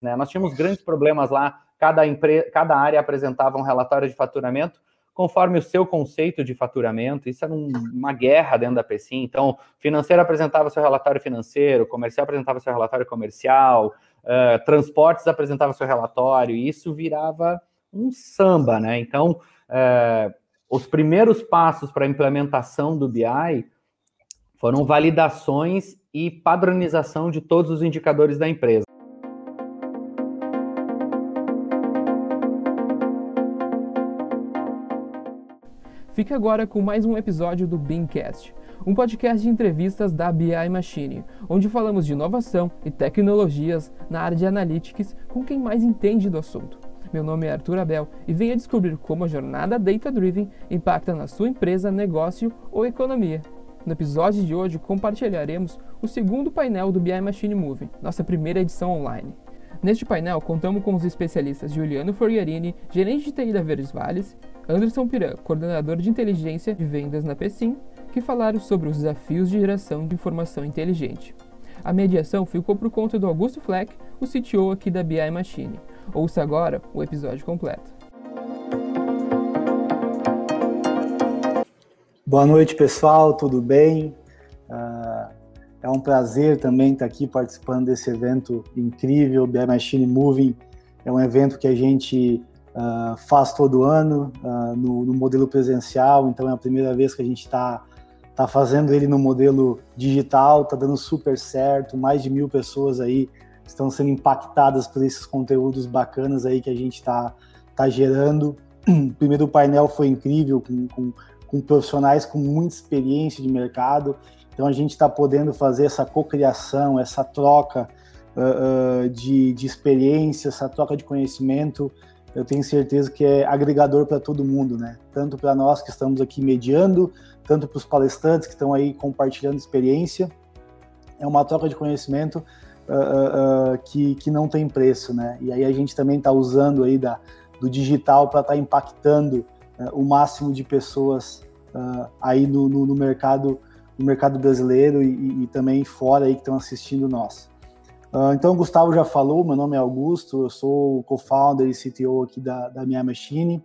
Né? Nós tínhamos grandes problemas lá, cada, empre... cada área apresentava um relatório de faturamento conforme o seu conceito de faturamento. Isso era um, uma guerra dentro da PECIM. Então, financeiro apresentava seu relatório financeiro, comercial apresentava seu relatório comercial, uh, transportes apresentava seu relatório, e isso virava um samba, né? Então, uh, os primeiros passos para a implementação do BI foram validações e padronização de todos os indicadores da empresa. Fique agora com mais um episódio do Beancast, um podcast de entrevistas da BI Machine, onde falamos de inovação e tecnologias na área de analytics com quem mais entende do assunto. Meu nome é Arthur Abel e venha descobrir como a jornada Data Driven impacta na sua empresa, negócio ou economia. No episódio de hoje compartilharemos o segundo painel do BI Machine Movie, nossa primeira edição online. Neste painel contamos com os especialistas Juliano Foriarini, gerente de TI da Verdes Vales, Anderson Piran, coordenador de inteligência de vendas na PSIM, que falaram sobre os desafios de geração de informação inteligente. A mediação ficou por conta do Augusto Fleck, o CTO aqui da BI Machine. Ouça agora o episódio completo. Boa noite, pessoal, tudo bem? Uh, é um prazer também estar aqui participando desse evento incrível, BI Machine Moving. É um evento que a gente uh, faz todo ano uh, no, no, modelo presencial, então é a primeira vez que a gente está tá fazendo ele no modelo digital, está dando super certo, mais de mil pessoas aí estão sendo impactadas por esses conteúdos bacanas aí que a gente está tá gerando. O primeiro painel foi incrível, com, com, com profissionais com muita experiência de mercado, então a gente está podendo fazer essa cocriação, essa troca uh, uh, de, de experiência, essa troca de conhecimento eu tenho certeza que é agregador para todo mundo, né? Tanto para nós que estamos aqui mediando, tanto para os palestrantes que estão aí compartilhando experiência. É uma troca de conhecimento uh, uh, que, que não tem preço, né? E aí a gente também está usando aí da, do digital para estar tá impactando o máximo de pessoas aí no, no, no, mercado no mercado brasileiro e, e também fora aí que estão assistindo nós. Uh, então, o Gustavo já falou, meu nome é Augusto, eu sou co-founder e CTO aqui da, da Minha Machine.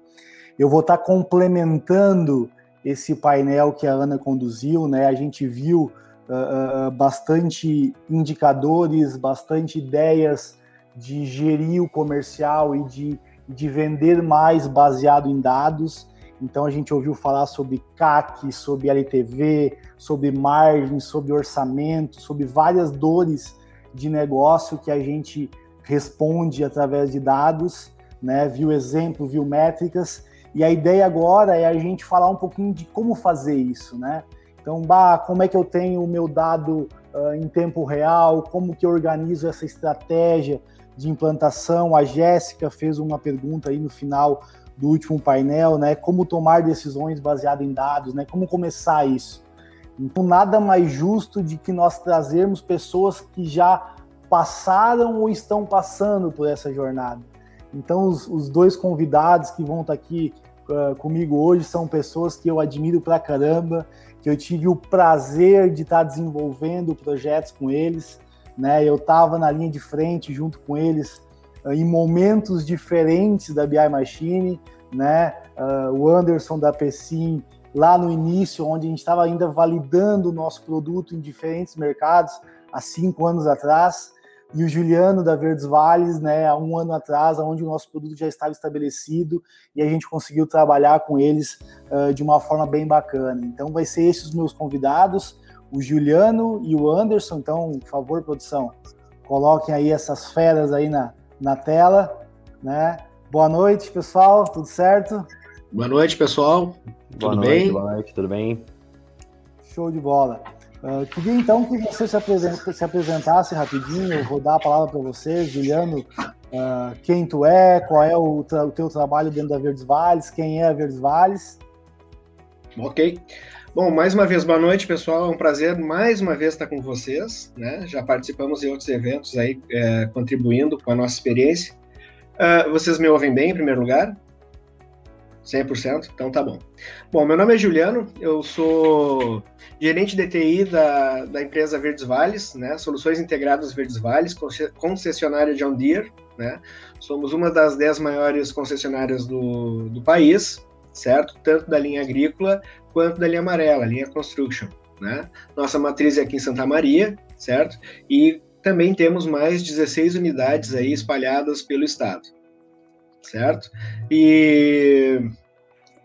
Eu vou estar complementando esse painel que a Ana conduziu, né? A gente viu uh, uh, bastante indicadores, bastante ideias de gerir o comercial e de, de vender mais baseado em dados. Então a gente ouviu falar sobre CAC, sobre LTV, sobre margem, sobre orçamento, sobre várias dores de negócio que a gente responde através de dados, né? Viu exemplo, viu métricas, e a ideia agora é a gente falar um pouquinho de como fazer isso, né? Então, bah, como é que eu tenho o meu dado uh, em tempo real? Como que eu organizo essa estratégia de implantação? A Jéssica fez uma pergunta aí no final do último painel, né? Como tomar decisões baseadas em dados, né? Como começar isso? Então, nada mais justo de que nós trazermos pessoas que já passaram ou estão passando por essa jornada. Então, os, os dois convidados que vão estar aqui uh, comigo hoje são pessoas que eu admiro pra caramba, que eu tive o prazer de estar desenvolvendo projetos com eles. Né? Eu estava na linha de frente junto com eles uh, em momentos diferentes da BI Machine. Né? Uh, o Anderson da PSIM lá no início, onde a gente estava ainda validando o nosso produto em diferentes mercados, há cinco anos atrás, e o Juliano da Verdes Vales, né, há um ano atrás, onde o nosso produto já estava estabelecido e a gente conseguiu trabalhar com eles uh, de uma forma bem bacana. Então, vai ser esses os meus convidados, o Juliano e o Anderson. Então, por favor, produção, coloquem aí essas feras aí na, na tela, né? Boa noite, pessoal, tudo certo? Boa noite, pessoal. Boa tudo noite, bem? Boa noite, tudo bem? Show de bola. Uh, queria então que você se, se, apresentasse rapidinho, eu vou dar a palavra para você, Juliano, uh, quem tu é, qual é o, o, teu trabalho dentro da Verdes Vales, quem é a Verdes Vales. Ok. Bom, mais uma vez, boa noite, pessoal. É um prazer mais uma vez estar com vocês. Né? Já participamos em outros eventos aí, é, contribuindo com a nossa experiência. Uh, vocês me ouvem bem, em primeiro lugar? 100%? Então tá bom. Bom, meu nome é Juliano, eu sou gerente de TI da, da empresa Verdes Vales, né? Soluções Integradas Verdes Vales, concessionária John Deere, né? Somos uma das dez maiores concessionárias do, do país, certo? Tanto da linha agrícola quanto da linha amarela, linha construction, né? Nossa matriz é aqui em Santa Maria, certo? E também temos mais 16 unidades aí espalhadas pelo estado certo? E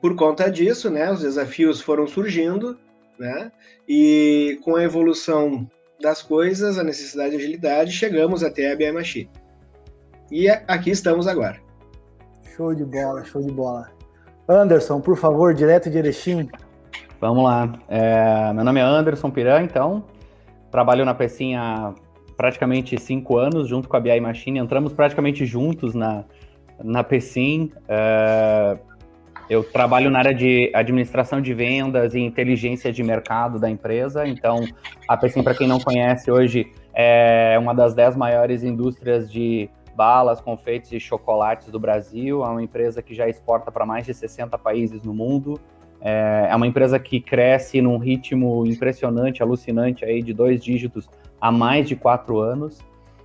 por conta disso, né, os desafios foram surgindo, né? E com a evolução das coisas, a necessidade de agilidade, chegamos até a BM Machine. E aqui estamos agora. Show de bola, show de bola. Anderson, por favor, direto de Erechim. Vamos lá. É, meu nome é Anderson Piran, então. Trabalho na Pecinha há praticamente cinco anos, junto com a BI Machine. Entramos praticamente juntos na, na Pecim. Uh, eu trabalho na área de administração de vendas e inteligência de mercado da empresa. Então, a Pecim, para quem não conhece, hoje é uma das dez maiores indústrias de balas, confeitos e chocolates do Brasil. É uma empresa que já exporta para mais de 60 países no mundo. É, é uma empresa que cresce num ritmo impressionante, alucinante, aí de dois dígitos há mais de quatro anos.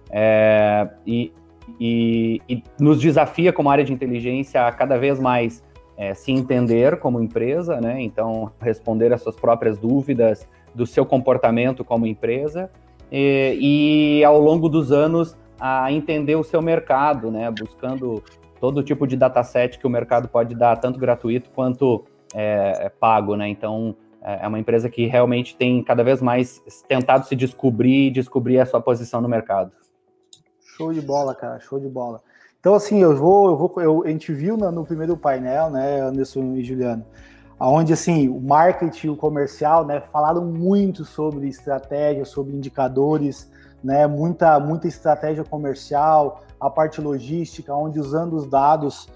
É, e e, e nos desafia como área de inteligência a cada vez mais é, se entender como empresa, né? Então, responder às suas próprias dúvidas do seu comportamento como empresa e, e ao longo dos anos a entender o seu mercado, né? Buscando todo tipo de dataset que o mercado pode dar, tanto gratuito quanto é, é pago, né? Então, é, é uma empresa que realmente tem cada vez mais tentado se descobrir e descobrir a sua posição no mercado. Show de bola, cara, show de bola. Então, assim, eu vou, eu vou, eu, a gente viu no, no primeiro painel, né, Anderson e Juliano, onde assim o marketing, o comercial, né, falaram muito sobre estratégia, sobre indicadores, né, muita, muita estratégia comercial, a parte logística, onde usando os dados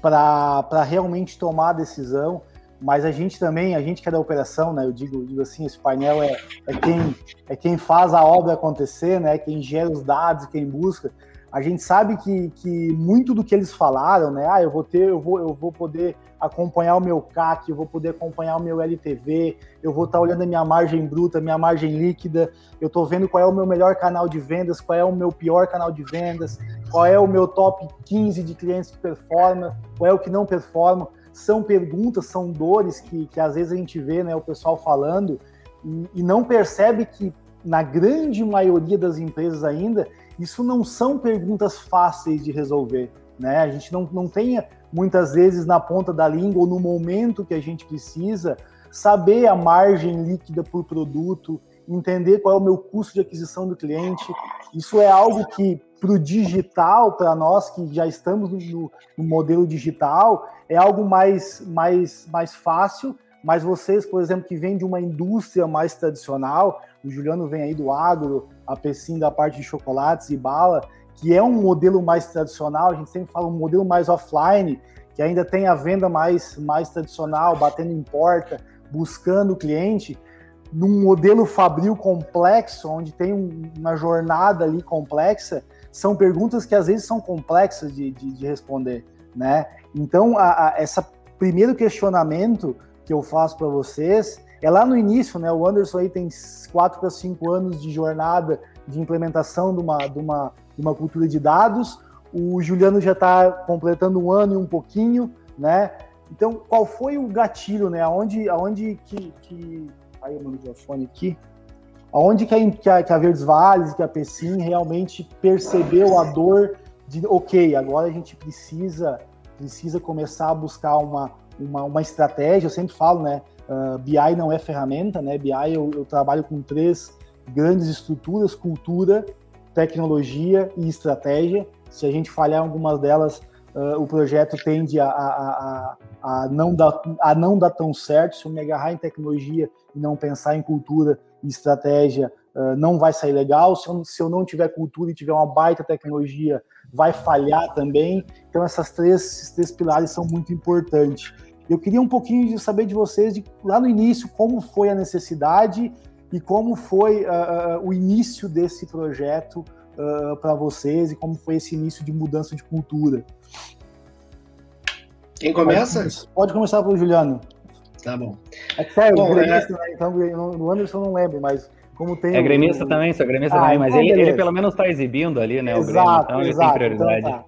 para realmente tomar a decisão mas a gente também, a gente que é da operação, né? Eu digo, digo assim, esse painel é, é, quem, é quem faz a obra acontecer, né? Quem gera os dados, quem busca. A gente sabe que, que muito do que eles falaram, né? Ah, eu vou ter, eu vou, eu vou poder acompanhar o meu CAC, eu vou poder acompanhar o meu LTV, eu vou estar olhando a minha margem bruta, minha margem líquida, eu estou vendo qual é o meu melhor canal de vendas, qual é o meu pior canal de vendas, qual é o meu top 15 de clientes que performa, qual é o que não performa são perguntas, são dores que, que às vezes a gente vê né, o pessoal falando e, e não percebe que, na grande maioria das empresas ainda, isso não são perguntas fáceis de resolver. Né? A gente não, não tem muitas vezes na ponta da língua ou no momento que a gente precisa saber a margem líquida por produto, entender qual é o meu custo de aquisição do cliente. Isso é algo que para o digital, para nós que já estamos no, no, modelo digital, é algo mais, mais, mais fácil, mas vocês, por exemplo, que vêm de uma indústria mais tradicional, o Juliano vem aí do agro, a Pessim da parte de chocolates e bala, que é um modelo mais tradicional, a gente sempre fala um modelo mais offline, que ainda tem a venda mais, mais tradicional, batendo em porta, buscando o cliente, num modelo fabril complexo, onde tem uma jornada ali complexa, são perguntas que às vezes são complexas de, de, de responder, né? Então, a, a, essa primeiro questionamento que eu faço para vocês é lá no início, né? O Anderson aí tem quatro para cinco anos de jornada de implementação de uma, de uma, de uma cultura de dados. O Juliano já está completando um ano e um pouquinho, né? Então, qual foi o gatilho, né? Aonde, aonde que, que... Aí meu microfone aqui Onde que a, que a Verdes Vales, que a Pessim realmente percebeu a dor de, ok, agora a gente precisa precisa começar a buscar uma, uma, uma estratégia, eu sempre falo, né, uh, ah, BI não é ferramenta, né, BI eu, eu trabalho com três grandes estruturas, cultura, tecnologia e estratégia, se a gente falhar em algumas delas, uh, o projeto tende a, a, a, a, não dar, a não dar tão certo, se eu me agarrar em tecnologia e não pensar em cultura, estratégia uh, não vai sair legal. Se eu, se eu não tiver cultura e tiver uma baita tecnologia, vai falhar também. Então, essas três, esses três pilares são muito importantes. Eu queria um pouquinho de saber de vocês, de, lá no início, como foi a necessidade e como foi uh, o início desse projeto uh, para vocês e como foi esse início de mudança de cultura. Quem começa? Pode começar pelo Juliano. Tá bom. É sério, bom, gremista, é... né? Então, no Anderson não lembro, mas como tem. É gremista o... também, sou gremista ah, também, mas então ele, ele, pelo menos está exibindo ali, né? Exato, o Grêmio, então exato, ele tem prioridade. Então tá.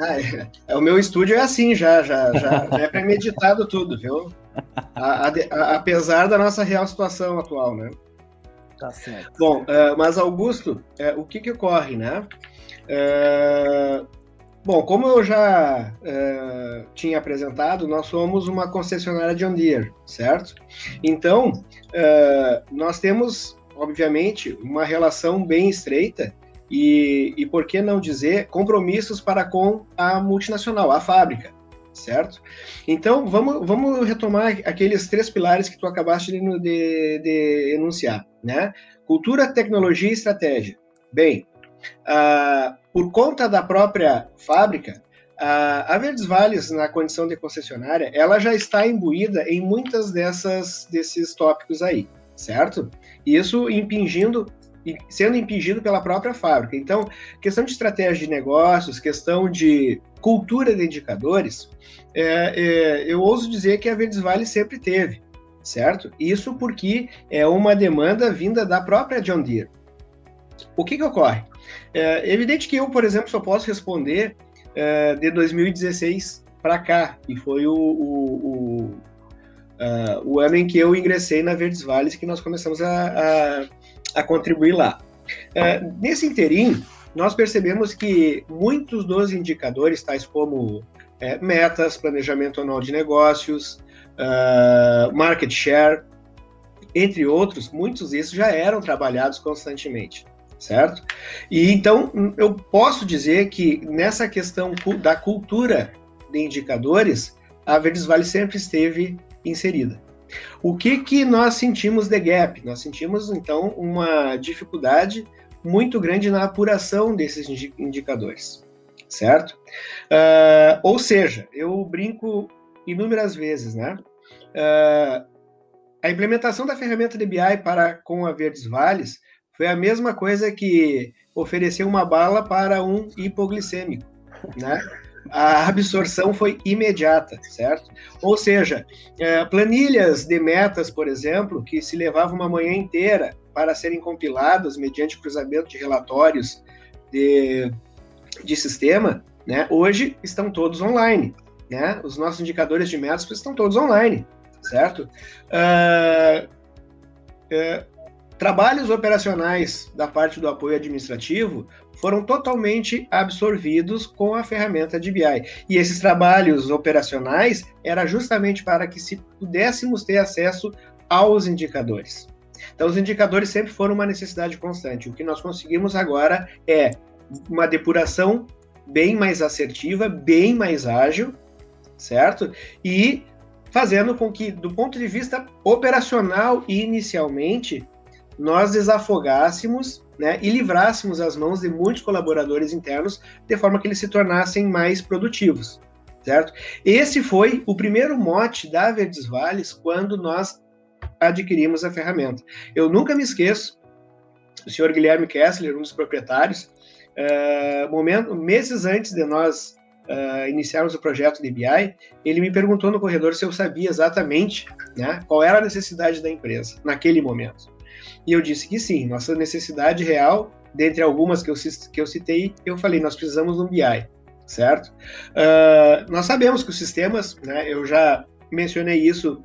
Ah, é, é, o meu estúdio é assim já, já, já, já é premeditado tudo, viu? A, a, a, apesar da nossa real situação atual, né? Tá certo. Bom, uh, mas Augusto, uh, o que que ocorre, né? Uh, bom, como eu já tinha apresentado, nós somos uma concessionária John Deere, certo? Então, nós temos, obviamente, uma relação bem estreita e, e por que não dizer compromissos para com a multinacional, a fábrica, certo? Então, vamos, vamos retomar aqueles três pilares que tu acabaste de, de, de enunciar, né? Cultura, tecnologia e estratégia. Bem, uh, por conta da própria fábrica, a Verdes Vales, na condição de concessionária, ela já está imbuída em muitas dessas desses tópicos aí, certo? Isso impingindo sendo impingido pela própria fábrica. Então, questão de estratégia de negócios, questão de cultura de indicadores, é, é, eu ouso dizer que a Verdes Vale sempre teve, certo? Isso porque é uma demanda vinda da própria John Deere. O que, que ocorre? É evidente que eu, por exemplo, só posso responder é, de 2016 para cá, que foi o, o, o, uh, o, ano em que eu ingressei na Verdes Vales, que nós começamos a, a a contribuir lá. Uh, nesse interim, nós percebemos que muitos dos indicadores, tais como é, metas, planejamento anual de negócios, uh, market share, entre outros, muitos desses já eram trabalhados constantemente, certo? E então eu posso dizer que nessa questão da cultura de indicadores, a Verdes Vale sempre esteve inserida. O que, que nós sentimos de gap? Nós sentimos, então, uma dificuldade muito grande na apuração desses indicadores, certo? Uh, ou seja, eu brinco inúmeras vezes, né? Uh, a implementação da ferramenta DBI para com a Verdes Vales foi a mesma coisa que oferecer uma bala para um hipoglicêmico, né? a absorção foi imediata, certo? Ou seja, é, planilhas de metas, por exemplo, que se levavam uma manhã inteira para serem compiladas mediante cruzamento de relatórios de, de sistema, né, hoje estão todos online. Né? Os nossos indicadores de metas estão todos online, certo? Uh, trabalhos operacionais da parte do apoio administrativo foram totalmente absorvidos com a ferramenta de BI. E esses trabalhos operacionais era justamente para que se pudéssemos ter acesso aos indicadores. Então, os indicadores sempre foram uma necessidade constante. O que nós conseguimos agora é uma depuração bem mais assertiva, bem mais ágil, certo? E fazendo com que, do ponto de vista operacional, inicialmente, nós desafogássemos né, e livrássemos as mãos de muitos colaboradores internos de forma que eles se tornassem mais produtivos, certo? Esse foi o primeiro mote da Verdes Vales quando nós adquirimos a ferramenta. Eu nunca me esqueço, o senhor Guilherme Kessler, um dos proprietários, uh, momento, meses antes de nós uh, iniciarmos o projeto de BI, ele me perguntou no corredor se eu sabia exatamente né, qual era a necessidade da empresa naquele momento. E eu disse que sim, nossa necessidade real, dentre algumas que eu, que eu citei, eu falei, nós precisamos de um BI, certo? Uh, nós sabemos que os sistemas, né, eu já mencionei isso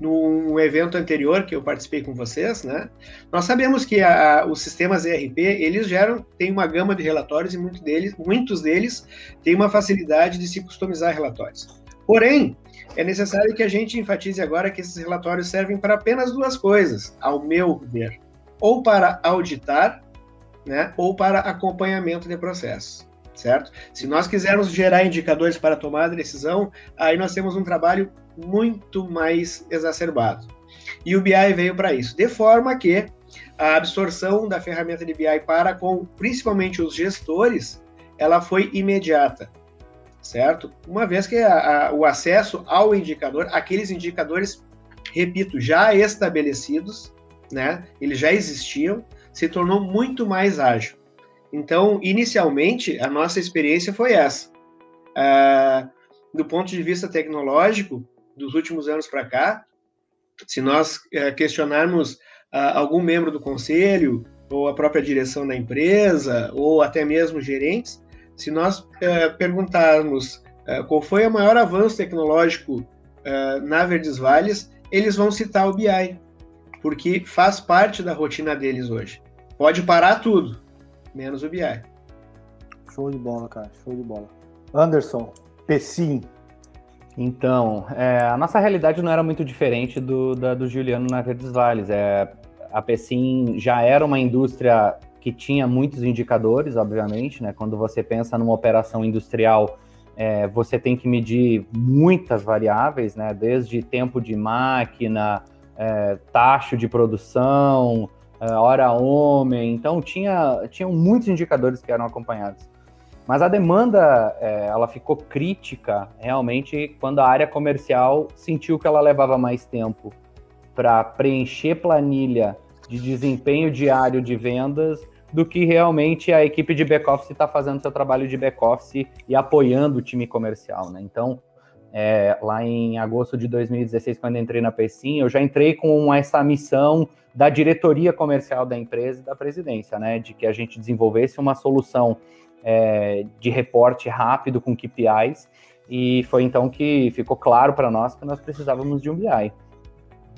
num evento anterior que eu participei com vocês, né? Nós sabemos que a, os sistemas ERP eles geram têm uma gama de relatórios e muito deles, muitos deles têm uma facilidade de se customizar relatórios. Porém, é necessário que a gente enfatize agora que esses relatórios servem para apenas duas coisas, ao meu ver: ou para auditar, né, ou para acompanhamento de processos, certo? Se nós quisermos gerar indicadores para tomar decisão, aí nós temos um trabalho muito mais exacerbado. E o BI veio para isso, de forma que a absorção da ferramenta de BI para com principalmente os gestores, ela foi imediata certo? Uma vez que a, a, o acesso ao indicador, aqueles indicadores, repito, já estabelecidos, né? Eles já existiam, se tornou muito mais ágil. Então, inicialmente, a nossa experiência foi essa. Uh, do ponto de vista tecnológico, dos últimos anos para cá, se nós é, questionarmos ah, algum membro do conselho, ou a própria direção da empresa, ou até mesmo gerentes, se nós é, perguntarmos é, qual foi o maior avanço tecnológico na Verdes Vales, eles vão citar o BI, porque faz parte da rotina deles hoje. Pode parar tudo, menos o BI. Show de bola, cara, show de bola. Anderson, Pessim. Então, é, a nossa realidade não era muito diferente do, da, do Juliano na Verdes Vales. É, a Pessim já era uma indústria que tinha muitos indicadores, obviamente, né? Quando você pensa numa operação industrial, é, você tem que medir muitas variáveis, né? Desde tempo de máquina, é, taxa de produção, é, hora homem. Então, tinha, tinham muitos indicadores que eram acompanhados. Mas a demanda, é, ela ficou crítica realmente quando a área comercial sentiu que ela levava mais tempo para preencher planilha de desempenho diário de vendas do que realmente a equipe de back-office está fazendo seu trabalho de back-office e apoiando o time comercial, né? Então, é, lá em agosto de 2016, quando entrei na Pecim, eu já entrei com essa missão da diretoria comercial da empresa e da presidência, né? De que a gente desenvolvesse uma solução é, de reporte rápido com KPIs, e foi então que ficou claro para nós que nós precisávamos de um BI.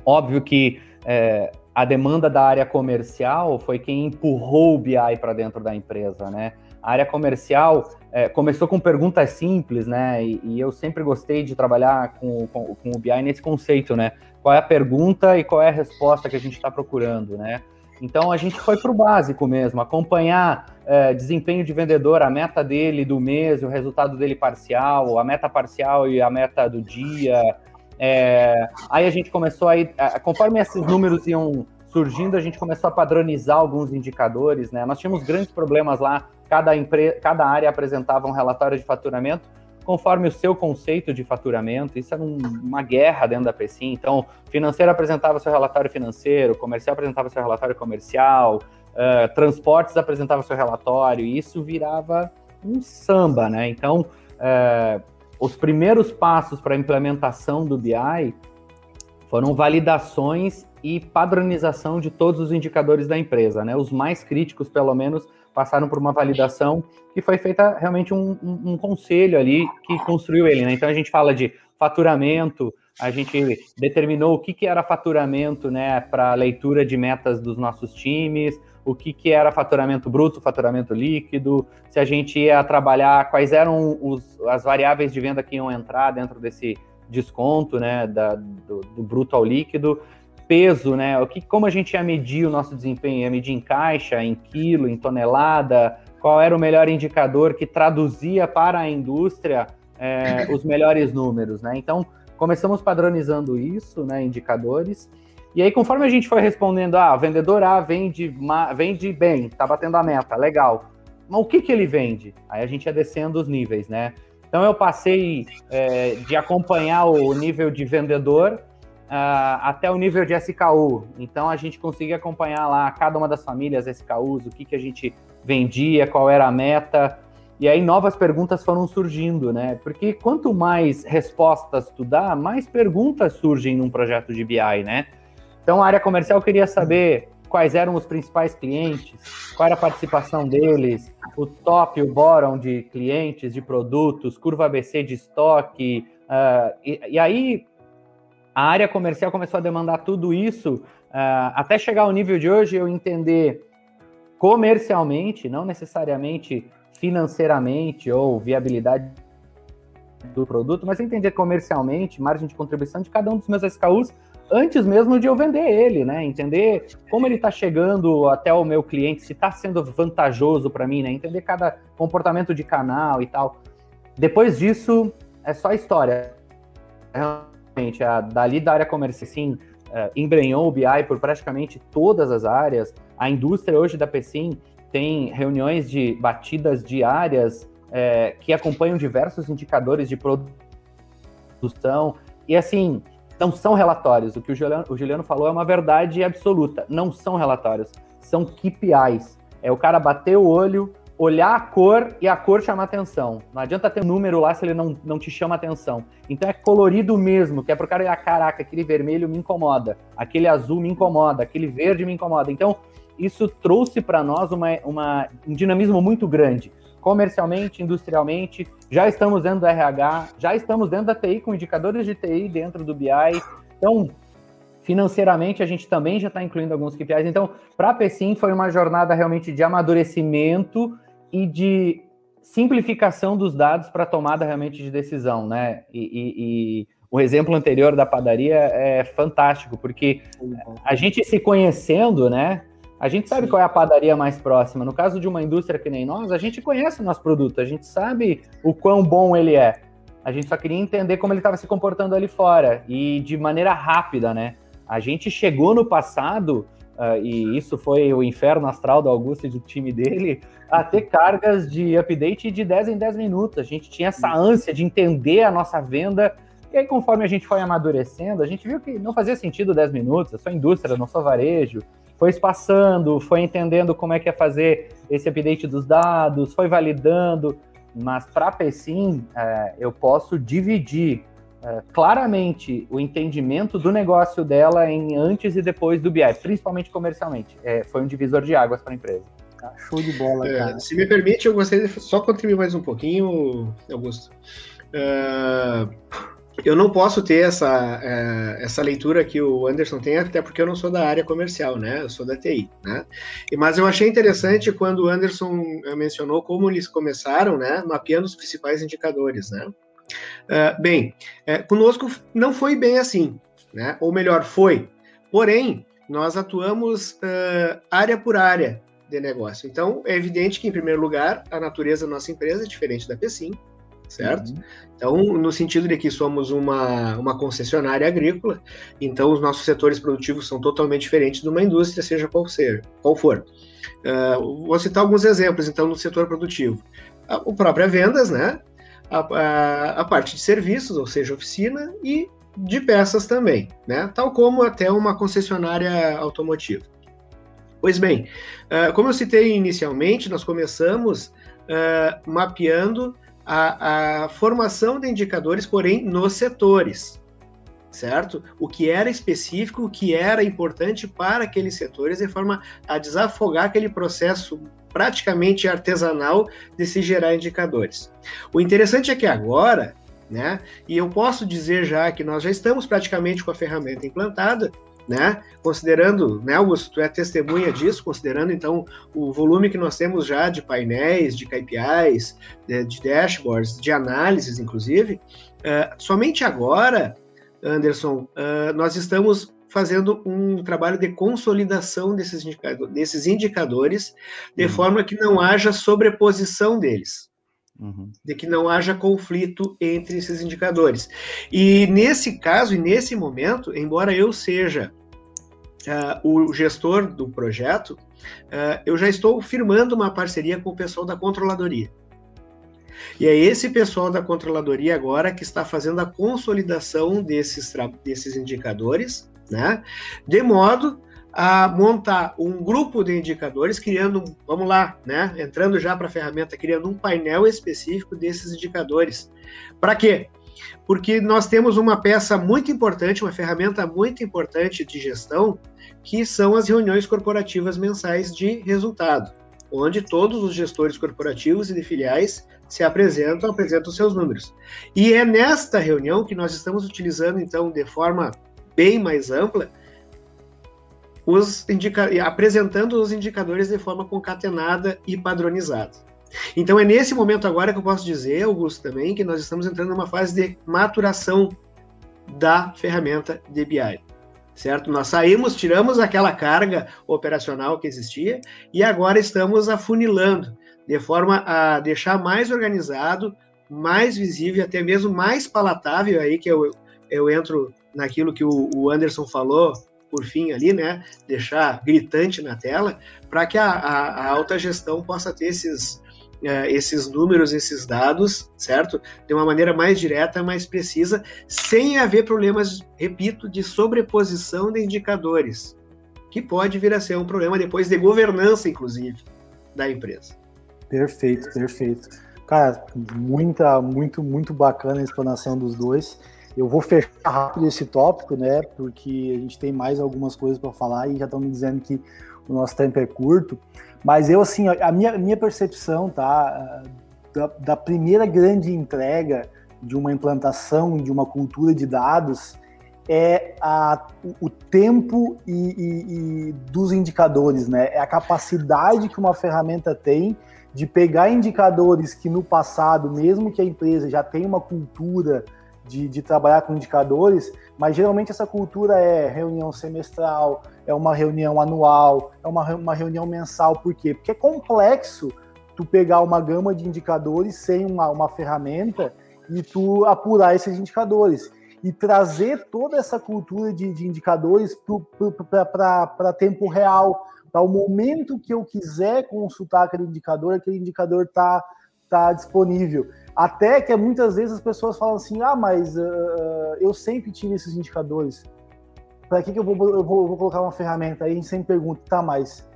Óbvio que é, a demanda da área comercial foi quem empurrou o BI para dentro da empresa, né? A área comercial é, começou com perguntas simples, né? E, e, eu sempre gostei de trabalhar com, com, com o BI nesse conceito, né? Qual é a pergunta e qual é a resposta que a gente está procurando, né? Então a gente foi para o básico mesmo, acompanhar é, desempenho de vendedor, a meta dele do mês, o resultado dele parcial, a meta parcial e a meta do dia. É, aí a gente começou a ir, conforme esses números iam surgindo, a gente começou a padronizar alguns indicadores, né? Nós tínhamos grandes problemas lá, cada, empre... cada área apresentava um relatório de faturamento, conforme o seu conceito de faturamento. Isso era um, uma guerra dentro da PECIM. Então, financeiro apresentava seu relatório financeiro, comercial apresentava seu relatório comercial, uh, transportes apresentava seu relatório, e isso virava um samba, né? Então, uh, os primeiros passos para a implementação do BI foram validações e padronização de todos os indicadores da empresa, né? Os mais críticos, pelo menos, passaram por uma validação que foi feita realmente um, um, um conselho ali que construiu ele, né? Então a gente fala de faturamento, a gente determinou o que, que era faturamento, né, para leitura de metas dos nossos times, o que, que era faturamento bruto, faturamento líquido, se a gente ia trabalhar, quais eram os, as variáveis de venda que iam entrar dentro desse desconto, né, da, do, do bruto ao líquido peso, né? O que, como a gente ia medir o nosso desempenho? Ia medir em caixa, em quilo, em tonelada? Qual era o melhor indicador que traduzia para a indústria é, os melhores números, né? Então, começamos padronizando isso, né? Indicadores. E aí, conforme a gente foi respondendo, ah, vendedor A vende, vende bem, tá batendo a meta, legal. Mas o que, que ele vende? Aí a gente ia descendo os níveis, né? Então eu passei é, de acompanhar o nível de vendedor uh, até o nível de SKU. Então a gente conseguia acompanhar lá cada uma das famílias SKUs, o que, que a gente vendia, qual era a meta. E aí novas perguntas foram surgindo, né? Porque quanto mais respostas tu dá, mais perguntas surgem num projeto de BI, né? Então a área comercial queria saber quais eram os principais clientes, qual era a participação deles, o top o bottom de clientes, de produtos, curva ABC de estoque. Uh, e, e, aí a área comercial começou a demandar tudo isso uh, até chegar ao nível de hoje eu entender comercialmente, não necessariamente financeiramente ou viabilidade do produto, mas entender comercialmente, margem de contribuição de cada um dos meus SKUs antes mesmo de eu vender ele, né? Entender como ele está chegando até o meu cliente, se está sendo vantajoso para mim, né? Entender cada comportamento de canal e tal. Depois disso, é só história realmente, a, dali da área comercial, sim, uh, embrenhou o BI por praticamente todas as áreas. A indústria hoje da PSIM tem reuniões de batidas diárias é, que acompanham diversos indicadores de produção. E assim, não são relatórios. O que o Juliano, o Juliano falou é uma verdade absoluta. Não são relatórios, são KPIs. É o cara bater o olho, olhar a cor e a cor chama atenção. Não adianta ter um número lá se ele não, não te chama atenção. Então é colorido mesmo, que é pro cara olhar, caraca, aquele vermelho me incomoda, aquele azul me incomoda, aquele verde me incomoda. Então, isso trouxe para nós uma, uma, um dinamismo muito grande. Comercialmente, industrialmente, já estamos dentro do RH, já estamos dentro da TI, com indicadores de TI dentro do BI. Então, financeiramente, a gente também já está incluindo alguns KPIs. Então, para a PSIM, foi uma jornada realmente de amadurecimento e de simplificação dos dados para tomada realmente de decisão, né? E, e, e, o exemplo anterior da padaria é fantástico, porque a gente se conhecendo, né? A gente sabe Sim. qual é a padaria mais próxima. No caso de uma indústria que nem nós, a gente conhece o nosso produto, a gente sabe o quão bom ele é. A gente só queria entender como ele estava se comportando ali fora e de maneira rápida, né? A gente chegou no passado uh, e isso foi o inferno astral do Augusto e do time dele, a ter cargas de update de 10 em 10 minutos. A gente tinha essa ânsia de entender a nossa venda. E aí, conforme a gente foi amadurecendo, a gente viu que não fazia sentido 10 minutos, eu sou indústria, não sou varejo. Foi espaçando, foi entendendo como é que ia fazer esse update dos dados, foi validando. Mas para a PSIM, é, eu posso dividir é, claramente o entendimento do negócio dela em antes e depois do BI, principalmente comercialmente. É, foi um divisor de águas para a empresa. Tá, show de bola, é, cara. Se me permite, eu gostaria de só contribuir mais um pouquinho, Augusto. Uh, eu não posso ter essa, uh, essa leitura que o Anderson tem, até porque eu não sou da área comercial, né? Eu sou da TI, né? Mas eu achei interessante quando o Anderson mencionou como eles começaram, né? Mapeando os principais indicadores, né? Uh, bem, é, conosco não foi bem assim, né? ou melhor, foi. Porém, nós atuamos área por área de negócio. Então, é evidente que, em primeiro lugar, a natureza da nossa empresa é diferente da PSIM, certo? Uhum. Então, no sentido de que somos uma, uma concessionária agrícola, então os nossos setores produtivos são totalmente diferentes de uma indústria, seja qual, ser, qual for. Uh, vou citar alguns exemplos, então, no setor produtivo. O próprio vendas, né? a, a, a parte de serviços, ou seja, oficina, e de peças também, né? Tal como até uma concessionária automotiva. Pois bem, uh, como eu citei inicialmente, nós começamos uh, mapeando a, a, formação de indicadores, porém nos setores, certo? O que era específico, o que era importante para aqueles setores, de forma a desafogar aquele processo praticamente artesanal de se gerar indicadores. O interessante é que agora, né, e eu posso dizer já que nós já estamos praticamente com a ferramenta implantada, né? Considerando, né, Augusto, tu é testemunha disso, considerando então o volume que nós temos já de painéis, de KPIs, de, de dashboards, de análises, inclusive, uh, somente agora, Anderson, uh, nós estamos fazendo um trabalho de consolidação desses, indicadores, desses indicadores de uhum. forma que não haja sobreposição deles. Uhum. De que não haja conflito entre esses indicadores. E nesse caso e nesse momento, embora eu seja uh, o gestor do projeto, uh, eu já estou firmando uma parceria com o pessoal da controladoria. E é esse pessoal da controladoria agora que está fazendo a consolidação desses, desses indicadores né? De modo a montar um grupo de indicadores, criando, vamos lá, né? Entrando já para a ferramenta, criando um painel específico desses indicadores. Para quê? Porque nós temos uma peça muito importante, uma ferramenta muito importante de gestão, que são as reuniões corporativas mensais de resultado, onde todos os gestores corporativos e de filiais se apresentam, apresentam seus números. E é nesta reunião que nós estamos utilizando, então, de forma bem mais ampla, os apresentando os indicadores de forma concatenada e padronizada. Então é nesse momento agora que eu posso dizer, Augusto, também, que nós estamos entrando numa fase de maturação da ferramenta DBI. Certo? Nós saímos, tiramos aquela carga operacional que existia e agora estamos afunilando de forma a deixar mais organizado, mais visível, até mesmo mais palatável aí que eu, eu entro naquilo que o, o Anderson falou por fim ali, né, deixar gritante na tela, para que a, a, a, alta gestão possa ter esses, esses números, esses dados, certo? De uma maneira mais direta, mais precisa, sem haver problemas, repito, de sobreposição de indicadores, que pode vir a ser um problema depois de governança, inclusive, da empresa. Perfeito, perfeito. Cara, muita, muito, muito bacana a explanação dos dois. Eu vou fechar rápido esse tópico, né? Porque a gente tem mais algumas coisas para falar e já estão me dizendo que o nosso tempo é curto. Mas eu, assim, a minha, minha percepção, tá? Da, da primeira grande entrega de uma implantação de uma cultura de dados é a, o tempo e, e, e dos indicadores, né? É a capacidade que uma ferramenta tem de pegar indicadores que no passado, mesmo que a empresa já tenha uma cultura de, de, trabalhar com indicadores, mas geralmente essa cultura é reunião semestral, é uma reunião anual, é uma, uma reunião mensal. Por quê? Porque é complexo tu pegar uma gama de indicadores sem uma, uma ferramenta e tu apurar esses indicadores. E trazer toda essa cultura de, de indicadores para tempo real, para o momento que eu quiser consultar aquele indicador, aquele indicador está tá disponível. Até que muitas vezes as pessoas falam assim: ah, mas uh, eu sempre tive esses indicadores. Para que, que eu, vou, eu, vou, eu vou colocar uma ferramenta? Aí a gente sempre pergunta: tá, mas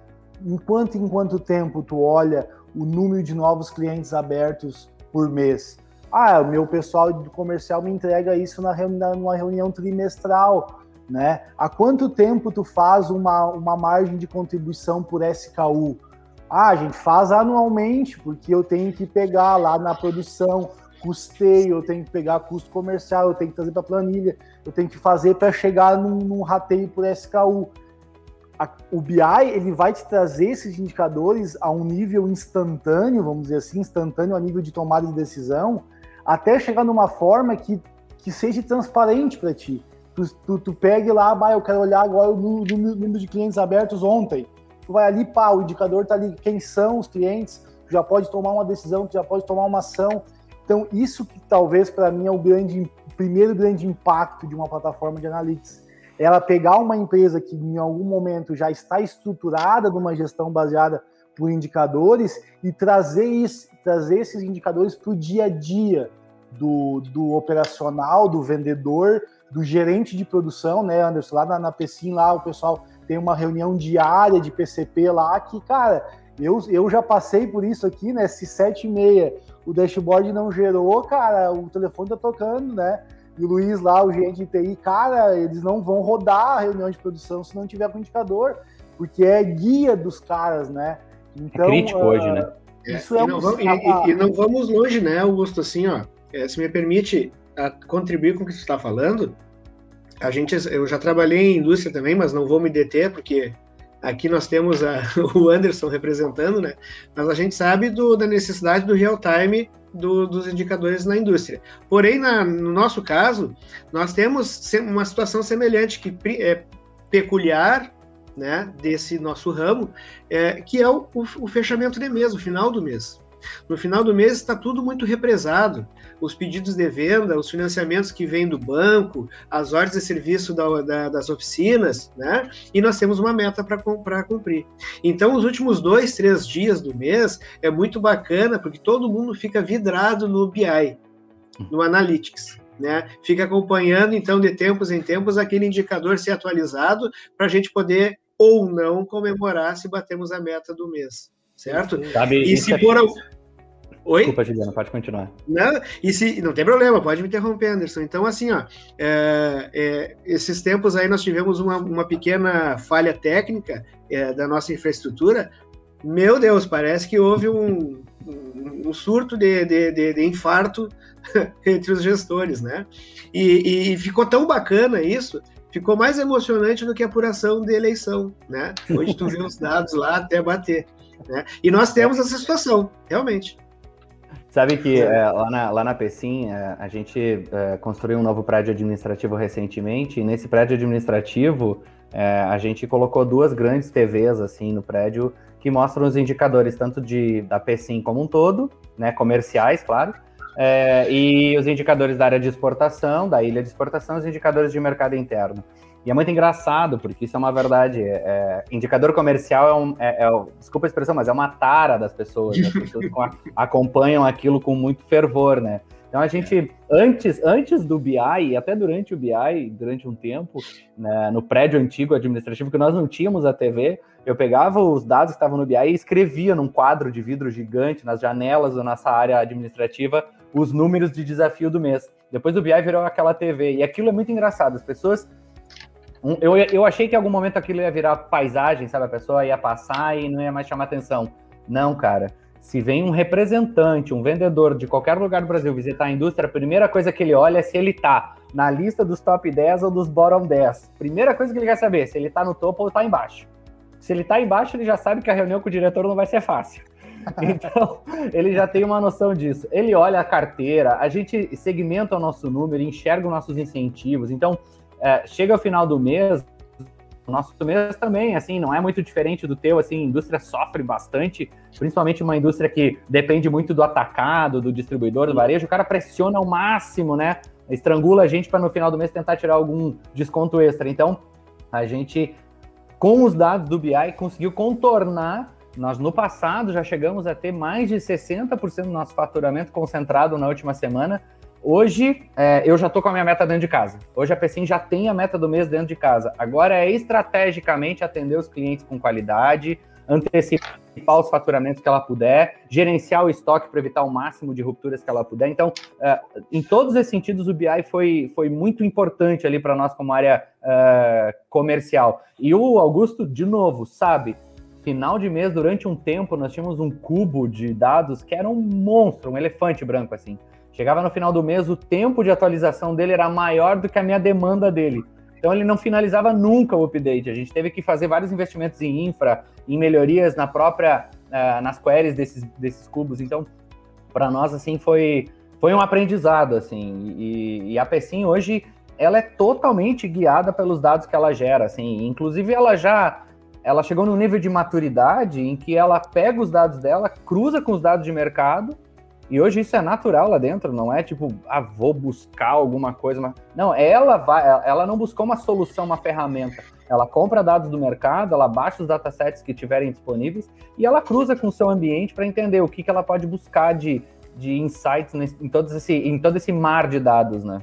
enquanto em quanto tempo tu olha o número de novos clientes abertos por mês? Ah, o meu pessoal do comercial me entrega isso na reunião, numa reunião trimestral, né? Há quanto tempo tu faz uma, uma margem de contribuição por SKU? Ah, a gente faz anualmente, porque eu tenho que pegar lá na produção, custeio, eu tenho que pegar custo comercial, eu tenho que trazer para planilha, eu tenho que fazer para chegar num, num, rateio por SKU. A, o BI ele vai te trazer esses indicadores a um nível instantâneo, vamos dizer assim, instantâneo a nível de tomada de decisão, até chegar numa forma que, que seja transparente para ti. Tu, tu, tu pegue lá, bah, eu quero olhar agora o número de clientes abertos ontem tu vai ali, pá, o indicador tá ali, quem são os clientes, já pode tomar uma decisão, já pode tomar uma ação. Então, isso que talvez para mim é o grande, primeiro grande impacto de uma plataforma de analytics. Ela pegar uma empresa que em algum momento já está estruturada numa gestão baseada por indicadores e trazer, isso, trazer esses indicadores para o dia a dia do, do operacional, do vendedor, do gerente de produção, né, Anderson? Lá na, na Pecim, lá o pessoal tem uma reunião diária de PCP lá que, cara, eu, eu já passei por isso aqui, né? Se 7 e meia o dashboard não gerou, cara, o telefone tá tocando, né? E o Luiz lá, o gerente de TI, cara, eles não vão rodar a reunião de produção se não tiver com indicador, porque é guia dos caras, né? Então, é crítico uh, hoje, né? Isso é, é e, não vamos, e, e, não vamos longe, né, Augusto? Assim, ó, é, se me permite contribuir com o que você está falando, a gente, eu já trabalhei em indústria também, mas não vou me deter, porque aqui nós temos a, o Anderson representando, né? Mas a gente sabe do, da necessidade do real time do, dos indicadores na indústria. Porém, na, no nosso caso, nós temos uma situação semelhante que é peculiar, né, desse nosso ramo, é, que é o, o, o fechamento de mês, o final do mês. No final do mês está tudo muito represado. Os pedidos de venda, os financiamentos que vêm do banco, as ordens de serviço da, da, das oficinas, né? E nós temos uma meta para cumprir. Então, os últimos dois, três dias do mês é muito bacana, porque todo mundo fica vidrado no BI, no Analytics. Né? Fica acompanhando, então, de tempos em tempos, aquele indicador ser atualizado para a gente poder ou não comemorar se batemos a meta do mês certo? Sabe, e se for. Oi? Desculpa, Juliana, pode continuar. Não, e se, não tem problema, pode me interromper, Anderson. Então, assim, ó, é, é, esses tempos aí nós tivemos uma, uma pequena falha técnica é, da nossa infraestrutura. Meu Deus, parece que houve um, um, um surto de, de, de, de, infarto entre os gestores, né? E, e ficou tão bacana isso ficou mais emocionante do que a apuração de eleição, né? Onde tu vê os dados lá até bater. Né? E nós temos essa situação, realmente. Sabe que é, lá, na, lá na Pecim, é, a gente é, construiu um novo prédio administrativo recentemente, e nesse prédio administrativo é, a gente colocou duas grandes TVs assim no prédio que mostram os indicadores tanto de, da Pecim como um todo, né, comerciais, claro, é, e os indicadores da área de exportação, da ilha de exportação, os indicadores de mercado interno. E é muito engraçado, porque isso é uma verdade. É, é indicador comercial é, um, é, é, desculpa a expressão, mas é uma tara das pessoas. Né? As pessoas acompanham aquilo com muito fervor, né? Então a gente, antes, antes do BI, e até durante o BI, durante um tempo, né, no prédio antigo administrativo, que nós não tínhamos a TV, eu pegava os dados que estavam no BI e escrevia num quadro de vidro gigante, nas janelas da nossa área administrativa, os números de desafio do mês. Depois do BI virou aquela TV. E aquilo é muito engraçado. As pessoas. Eu, eu achei que em algum momento aquilo ia virar paisagem, sabe? A pessoa ia passar e não ia mais chamar atenção. Não, cara. Se vem um representante, um vendedor de qualquer lugar do Brasil visitar a indústria, a primeira coisa que ele olha é se ele está na lista dos top 10 ou dos bottom 10. Primeira coisa que ele quer saber, se ele está no topo ou está embaixo. Se ele está embaixo, ele já sabe que a reunião com o diretor não vai ser fácil. Então, ele já tem uma noção disso. Ele olha a carteira, a gente segmenta o nosso número, enxerga os nossos incentivos. Então, é, chega ao final do mês, o nosso mês também, assim, não é muito diferente do teu, assim, a indústria sofre bastante, principalmente uma indústria que depende muito do atacado, do distribuidor, do varejo, o cara pressiona ao máximo, né? Estrangula a gente para no final do mês tentar tirar algum desconto extra. Então, a gente, com os dados do BI, conseguiu contornar. Nós, no passado, já chegamos a ter mais de 60% do nosso faturamento concentrado na última semana, Hoje, é, eu já estou com a minha meta dentro de casa. Hoje a Pecim já tem a meta do mês dentro de casa. Agora é estrategicamente atender os clientes com qualidade, antecipar os faturamentos que ela puder, gerenciar o estoque para evitar o máximo de rupturas que ela puder. Então, é, em todos esses sentidos, o BI foi, foi muito importante ali para nós como área é, comercial. E o Augusto, de novo, sabe, final de mês, durante um tempo, nós tínhamos um cubo de dados que era um monstro, um elefante branco, assim. Chegava no final do mês, o tempo de atualização dele era maior do que a minha demanda dele. Então ele não finalizava nunca o update. A gente teve que fazer vários investimentos em infra, em melhorias na própria, uh, nas queries desses, desses cubos. Então, para nós, assim, foi, foi um aprendizado, assim. E, e a Pecim hoje, ela é totalmente guiada pelos dados que ela gera, assim. Inclusive, ela já ela chegou num nível de maturidade em que ela pega os dados dela, cruza com os dados de mercado e hoje isso é natural lá dentro, não é tipo, ah, vou buscar alguma coisa. Mas... Não, ela vai, ela não buscou uma solução, uma ferramenta. Ela compra dados do mercado, ela baixa os datasets que tiverem disponíveis e ela cruza com o seu ambiente para entender o que, que ela pode buscar de, de insights em, todo esse, em todo esse mar de dados, né?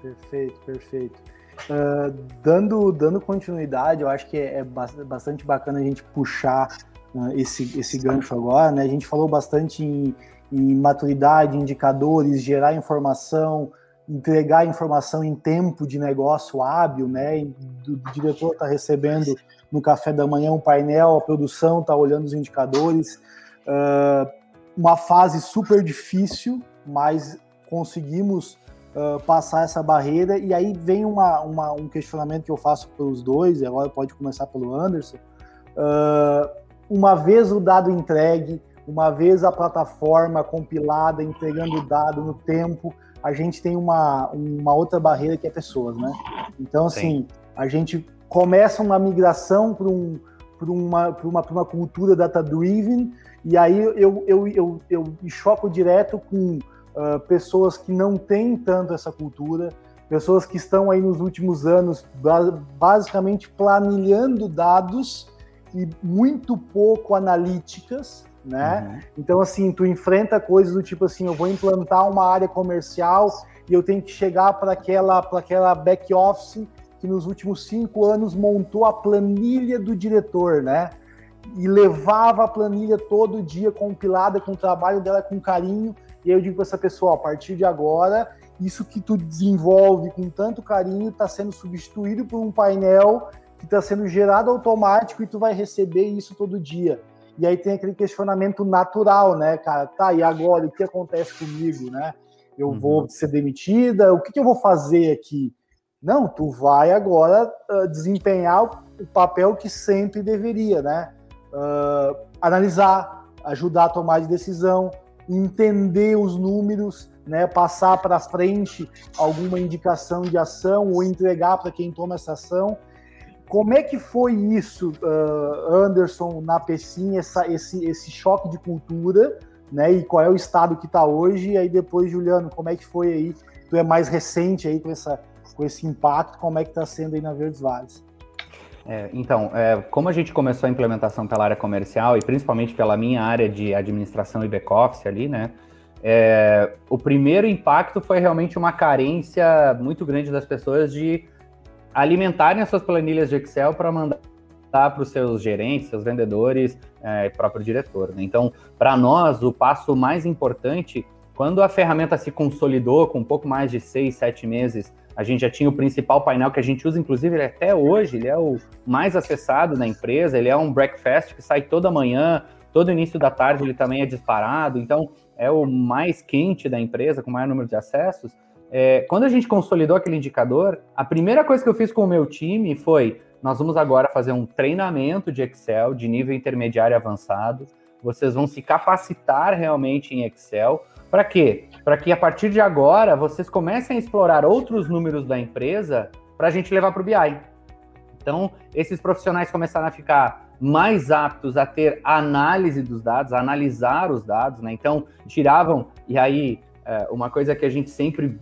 Perfeito, perfeito. Uh, dando, dando continuidade, eu acho que é, é bastante bacana a gente puxar uh, esse, esse gancho agora, né? A gente falou bastante em em maturidade, indicadores, gerar informação, entregar informação em tempo de negócio hábil, né? O diretor está recebendo no café da manhã um painel, a produção está olhando os indicadores. Uh, uma fase super difícil, mas conseguimos uh, passar essa barreira. E aí vem uma, uma, um questionamento que eu faço para os dois, e agora pode começar pelo Anderson. Uh, uma vez o dado entregue, uma vez a plataforma compilada, entregando o dado no tempo, a gente tem uma, uma outra barreira que é pessoas, né? Então, assim, Sim. a gente começa uma migração para um, uma, uma, uma cultura data-driven, e aí eu, eu, eu, eu choco direto com uh, pessoas que não têm tanto essa cultura, pessoas que estão aí nos últimos anos basicamente planilhando dados e muito pouco analíticas, né? Uhum. Então, assim, tu enfrenta coisas do tipo assim, eu vou implantar uma área comercial e eu tenho que chegar para aquela, aquela back office que nos últimos cinco anos montou a planilha do diretor, né? E levava a planilha todo dia compilada com o trabalho dela com carinho. E aí eu digo para essa pessoa, a partir de agora, isso que tu desenvolve com tanto carinho está sendo substituído por um painel que está sendo gerado automático e tu vai receber isso todo dia. E aí tem aquele questionamento natural, né, cara? Tá, e agora o que acontece comigo, né? Eu uhum. vou ser demitida? O que, que, eu vou fazer aqui? Não, tu vai agora uh, desempenhar o papel que sempre deveria, né? Uh, analisar, ajudar a tomar de decisão, entender os números, né? Passar para frente alguma indicação de ação ou entregar para quem toma essa ação como é que foi isso, uh, Anderson, na Pecim, essa, esse, esse choque de cultura, né? E qual é o estado que está hoje? E aí depois, Juliano, como é que foi aí? Tu é mais recente aí com, essa, com esse impacto, como é que está sendo aí na Verdes Vales? É, então, é, como a gente começou a implementação pela área comercial e principalmente pela minha área de administração e back-office ali, né? É, o primeiro impacto foi realmente uma carência muito grande das pessoas de alimentarem as suas planilhas de Excel para mandar para os seus gerentes, seus vendedores é, próprio diretor. Né? Então, para nós, o passo mais importante, quando a ferramenta se consolidou com um pouco mais de seis, sete meses, a gente já tinha o principal painel que a gente usa, inclusive até hoje, ele é o mais acessado na empresa, ele é um breakfast que sai toda manhã, todo início da tarde ele também é disparado, então é o mais quente da empresa, com maior número de acessos. É, quando a gente consolidou aquele indicador, a primeira coisa que eu fiz com o meu time foi: nós vamos agora fazer um treinamento de Excel de nível intermediário avançado. Vocês vão se capacitar realmente em Excel. Para quê? Para que a partir de agora vocês comecem a explorar outros números da empresa para a gente levar para o BI. Então, esses profissionais começaram a ficar mais aptos a ter análise dos dados, a analisar os dados, né? Então, tiravam, e aí, é, uma coisa que a gente sempre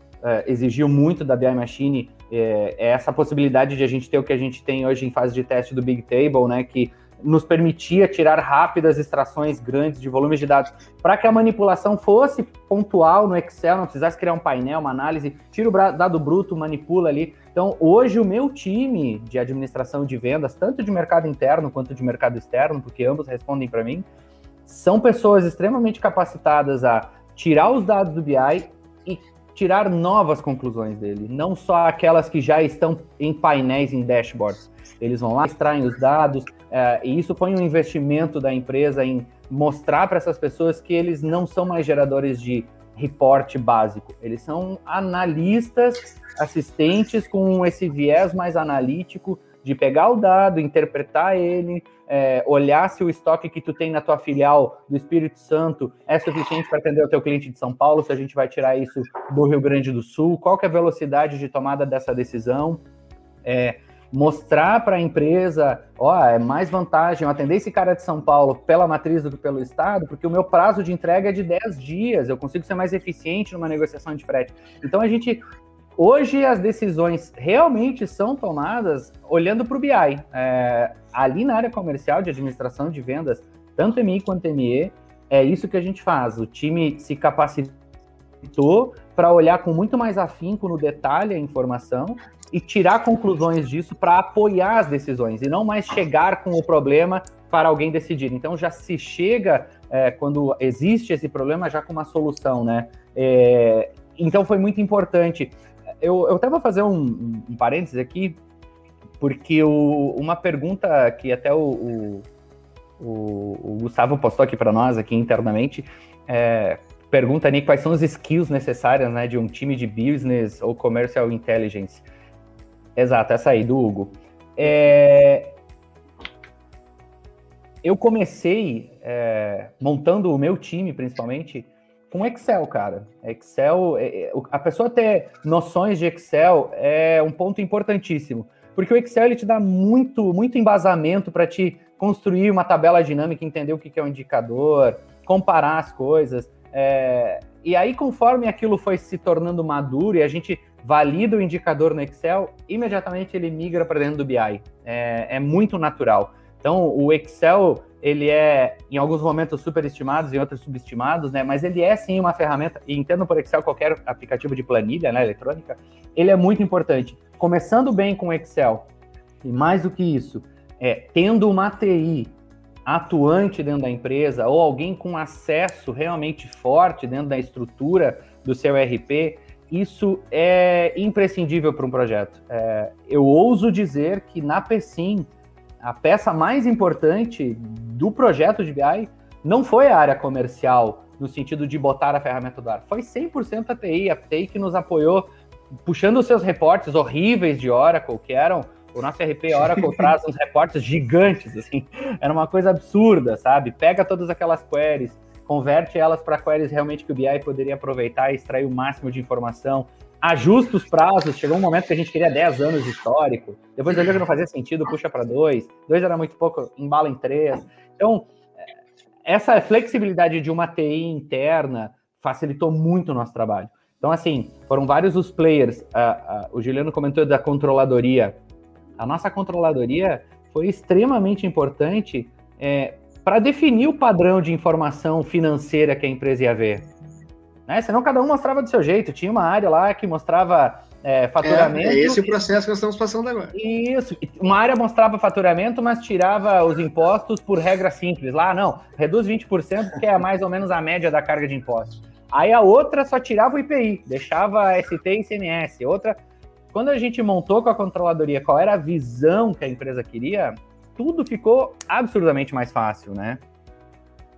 exigiu muito da BI Machine é, é, essa possibilidade de a gente ter o que a gente tem hoje em fase de teste do Big Table, né? Que nos permitia tirar rápidas extrações grandes de volumes de dados, para que a manipulação fosse pontual no Excel, não precisasse criar um painel, uma análise, tira o dado bruto, manipula ali. Então, hoje o meu time de administração de vendas, tanto de mercado interno quanto de mercado externo, porque ambos respondem para mim, são pessoas extremamente capacitadas a tirar os dados do BI tirar novas conclusões dele, não só aquelas que já estão em painéis, em dashboards. Eles vão lá, extraem os dados, é, e isso põe um investimento da empresa em mostrar para essas pessoas que eles não são mais geradores de reporte básico, eles são analistas, assistentes com esse viés mais analítico de pegar o dado, interpretar ele, é, olhar se o estoque que tu tem na tua filial do Espírito Santo é suficiente para atender o teu cliente de São Paulo, se a gente vai tirar isso do Rio Grande do Sul, qual é a velocidade de tomada dessa decisão, é, mostrar para a empresa, ó, é mais vantagem atender esse cara de São Paulo pela matriz do que pelo estado, porque o meu prazo de entrega é de 10 dias, eu consigo ser mais eficiente numa negociação de frete. Então a gente Hoje as decisões realmente são tomadas olhando para o BI. É, ali na área comercial de administração de vendas, tanto MI quanto ME, é isso que a gente faz. O time se capacitou para olhar com muito mais afinco no detalhe a informação e tirar conclusões disso para apoiar as decisões e não mais chegar com o problema para alguém decidir. Então já se chega é, quando existe esse problema já com uma solução, né? É, então foi muito importante eu, eu até vou fazer um, um parênteses aqui, porque o, uma pergunta que até o, o, o Gustavo postou aqui para nós, aqui internamente, é, pergunta ali quais são as skills necessárias né, de um time de business ou commercial intelligence. Exato, essa aí, do Hugo. É, eu comecei é, montando o meu time, principalmente, com Excel, cara. Excel, é, é, a pessoa ter noções de Excel é um ponto importantíssimo, porque o Excel ele te dá muito, muito embasamento para te construir uma tabela dinâmica, entender o que é um indicador, comparar as coisas. É... E aí, conforme aquilo foi se tornando maduro e a gente valida o indicador no Excel, imediatamente ele migra para dentro do BI. É, é muito natural. Então, o Excel ele é, em alguns momentos, superestimado, em outros subestimados, né? Mas ele é sim uma ferramenta, e entendo por Excel qualquer aplicativo de planilha, né, eletrônica, ele é muito importante. Começando bem com Excel, e mais do que isso, é, tendo uma TI atuante dentro da empresa, ou alguém com acesso realmente forte dentro da estrutura do seu RP, isso é imprescindível para um projeto. É, eu ouso dizer que na PSIM, a peça mais importante do projeto de BI não foi a área comercial, no sentido de botar a ferramenta do ar, foi 100% a TI, a TI que nos apoiou, puxando os seus reportes horríveis de Oracle, que eram o nosso RP Oracle traz uns reportes gigantes, assim, era uma coisa absurda, sabe? Pega todas aquelas queries, converte elas para queries realmente que o BI poderia aproveitar e extrair o máximo de informação, ajusta os prazos. Chegou um momento que a gente queria 10 anos de histórico. Depois olhou que não fazia sentido, puxa para dois. Dois era muito pouco, embala em três. Então, essa flexibilidade de uma TI interna facilitou muito o nosso trabalho. Então, assim, foram vários os players. Uh, uh, o Juliano comentou da controladoria. A nossa controladoria foi extremamente importante é, para definir o padrão de informação financeira que a empresa ia ver. Né? Senão cada um mostrava do seu jeito. Tinha uma área lá que mostrava é, faturamento. É, é, esse o processo que nós estamos passando agora. Isso. Uma área mostrava faturamento, mas tirava os impostos por regra simples. Lá, não, reduz 20%, que é mais ou menos a média da carga de impostos. Aí a outra só tirava o IPI, deixava ST e ICMS. Outra, quando a gente montou com a controladoria qual era a visão que a empresa queria, tudo ficou absurdamente mais fácil, né?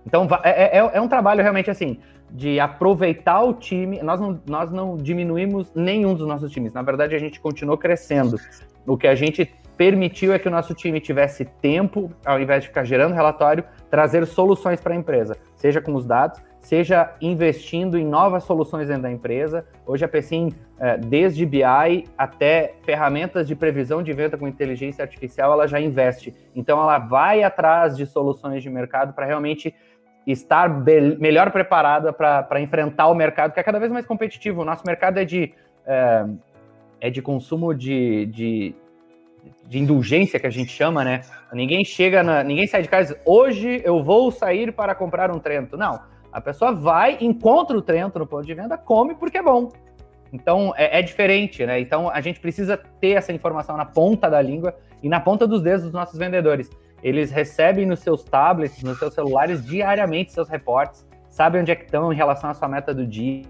Então é, é, é um trabalho realmente assim de aproveitar o time. Nós não, nós não diminuímos nenhum dos nossos times. Na verdade, a gente continuou crescendo. O que a gente permitiu é que o nosso time tivesse tempo, ao invés de ficar gerando relatório, trazer soluções para a empresa, seja com os dados, seja investindo em novas soluções dentro da empresa. Hoje a Pecim, é, desde BI até ferramentas de previsão de venda com inteligência artificial, ela já investe. Então ela vai atrás de soluções de mercado para realmente estar melhor preparada para enfrentar o mercado, que é cada vez mais competitivo. O nosso mercado é de, é, é de consumo de, de, de, indulgência, que a gente chama, né? Ninguém chega, na, ninguém sai de casa hoje eu vou sair para comprar um Trento. Não, a pessoa vai, encontra o Trento no ponto de venda, come porque é bom. Então é, é, diferente, né? Então a gente precisa ter essa informação na ponta da língua e na ponta dos dedos dos nossos vendedores. Eles recebem nos seus tablets, nos seus celulares diariamente seus reportes, sabem onde é que estão em relação à sua meta do dia,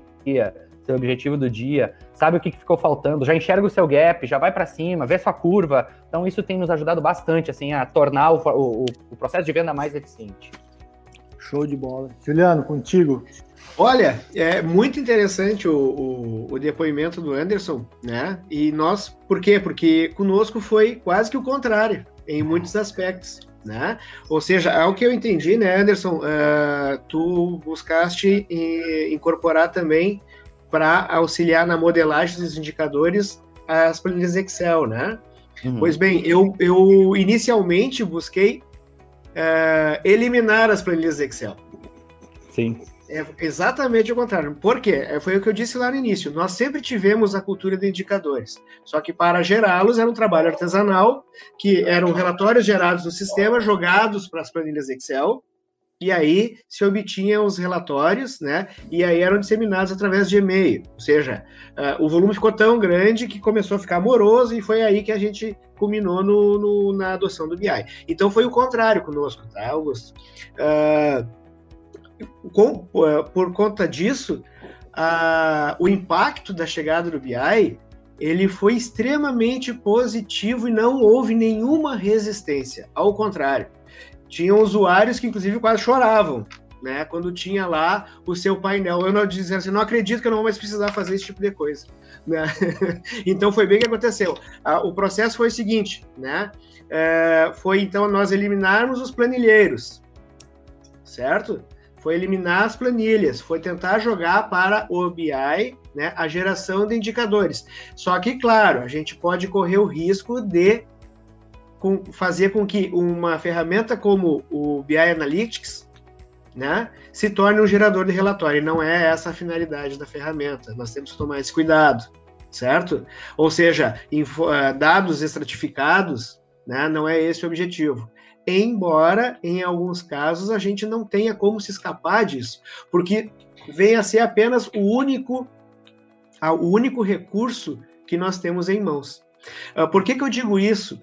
seu objetivo do dia, sabe o que ficou faltando, já enxerga o seu gap, já vai para cima, vê sua curva. Então isso tem nos ajudado bastante assim a tornar o, o, o processo de venda mais eficiente. Show de bola. Juliano, contigo. Olha, é muito interessante o, o, o, depoimento do Anderson, né? E nós, por quê? Porque conosco foi quase que o contrário, em muitos aspectos, né? Ou seja, ao que eu entendi, né, Anderson, uh, tu buscaste incorporar também para auxiliar na modelagem dos indicadores as planilhas Excel, né? Uhum. Pois bem, eu, eu inicialmente busquei uh, eliminar as planilhas Excel. Sim. É exatamente o contrário. Por quê? É, foi o que eu disse lá no início. Nós sempre tivemos a cultura de indicadores. Só que para gerá-los era um trabalho artesanal, que eram relatórios gerados no sistema, jogados para as planilhas Excel, e aí se obtinham os relatórios, né? E aí eram disseminados através de e-mail. Ou seja, uh, o volume ficou tão grande que começou a ficar moroso e foi aí que a gente culminou no, no na adoção do BI. Então foi o contrário conosco, tá, Augusto? Uh, com, eh, por conta disso, a, o impacto da chegada do BI ele foi extremamente positivo e não houve nenhuma resistência. Ao contrário, tinham usuários que inclusive quase choravam, né? Quando tinha lá o seu painel, eu não dizia assim, não acredito que eu não vou mais precisar fazer esse tipo de coisa. Né? então foi bem que aconteceu. o processo foi o seguinte, né? É, foi então nós eliminarmos os planilheiros, certo? Foi eliminar as planilhas, foi tentar jogar para o BI né, a geração de indicadores. Só que, claro, a gente pode correr o risco de com, fazer com que uma ferramenta como o BI Analytics né, se torne um gerador de relatório. E não é essa a finalidade da ferramenta. Nós temos que tomar esse cuidado, certo? Ou seja, info, eh, dados estratificados né, não é esse o objetivo embora em alguns casos a gente não tenha como se escapar disso, porque vem a ser apenas o único, o único recurso que nós temos em mãos. Ah, por que, que eu digo isso?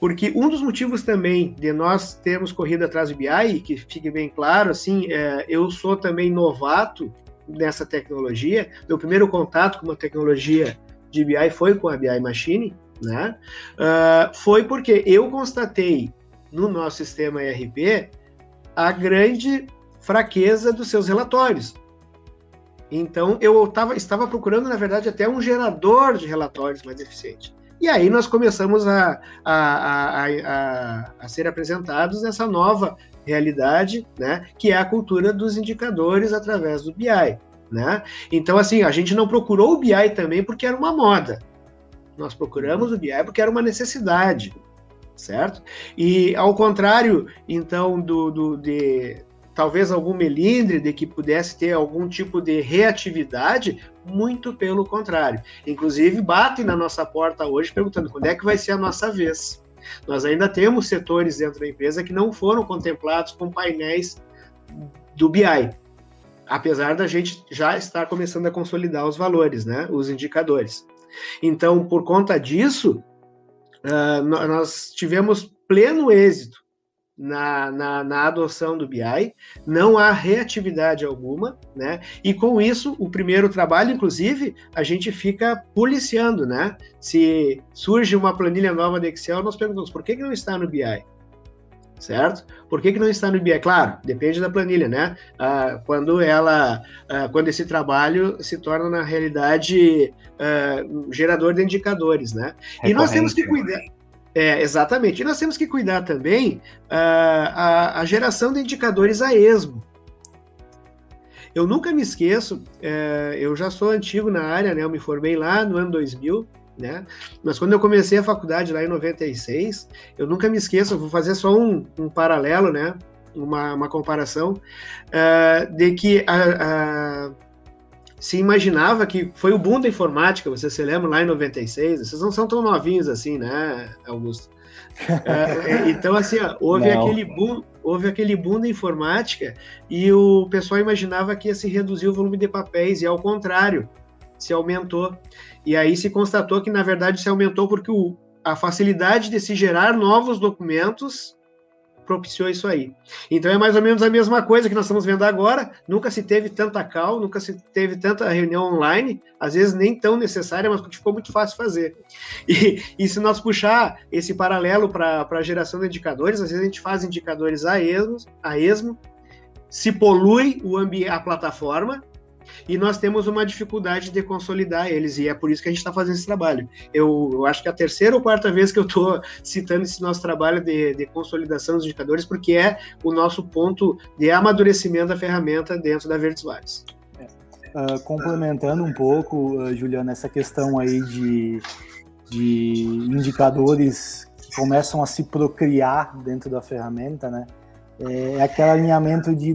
Porque um dos motivos também de nós termos corrido atrás do BI, que fique bem claro, assim, é, eu sou também novato nessa tecnologia. Meu primeiro contato com uma tecnologia de BI foi com a BI Machine, né? Uh, foi porque eu constatei no nosso sistema ERP a grande fraqueza dos seus relatórios. Então, eu tava, estava procurando, na verdade, até um gerador de relatórios mais eficiente. E aí nós começamos a, a, a, a, ser apresentados nessa nova realidade, né, que é a cultura dos indicadores através do BI. Né? Então, assim, a gente não procurou o BI também porque era uma moda. Nós procuramos o BI porque era uma necessidade certo? E ao contrário, então, do, do de talvez algum melindre de que pudesse ter algum tipo de reatividade, muito pelo contrário. Inclusive, batem na nossa porta hoje perguntando quando é que vai ser a nossa vez. Nós ainda temos setores dentro da empresa que não foram contemplados com painéis do BI. apesar da gente já estar começando a consolidar os valores, né, os indicadores. Então, por conta disso, uh, nós tivemos pleno êxito na, na, na, adoção do BI, não há reatividade alguma, né? E com isso, o primeiro trabalho, inclusive, a gente fica policiando, né? Se surge uma planilha nova de Excel, nós perguntamos por que, que não está no BI? Certo? Por que, que não está no BI? Claro, depende da planilha, né? Ah, quando ela, ah, quando esse trabalho se torna na realidade ah, gerador de indicadores, né? E nós temos que cuidar. É, exatamente. E nós temos que cuidar também a, a geração de indicadores a esmo. Eu nunca me esqueço, é, eu já sou antigo na área, né? Eu me formei lá no ano 2000, né? Mas quando eu comecei a faculdade lá em 96, eu nunca me esqueço, vou fazer só um, um paralelo, né? Uma, uma comparação, uh, de que a, a, se imaginava que foi o boom da informática, você se lembra lá em 96, vocês não são tão novinhos assim, né, Augusto? Uh, então, assim, ó, houve aquele boom, houve aquele boom da informática e o pessoal imaginava que ia se reduzir o volume de papéis, e ao contrário, se aumentou. E aí se constatou que, na verdade, se aumentou porque o, a facilidade de se gerar novos documentos propiciou isso aí. Então é mais ou menos a mesma coisa que nós estamos vendo agora. Nunca se teve tanta call, nunca se teve tanta reunião online, às vezes nem tão necessária, mas ficou muito fácil fazer. E, e se nós puxar esse paralelo para a geração de indicadores, às vezes a gente faz indicadores a esmo, a esmo se polui o a plataforma e nós temos uma dificuldade de consolidar eles, e é por isso que a gente está fazendo esse trabalho. Eu, eu, acho que é a terceira ou quarta vez que eu estou citando esse nosso trabalho de, de, consolidação dos indicadores, porque é o nosso ponto de amadurecimento da ferramenta dentro da Verdes. Uh, complementando um pouco, uh, Juliana, essa questão aí de, de indicadores que começam a se procriar dentro da ferramenta, né? É, aquele alinhamento de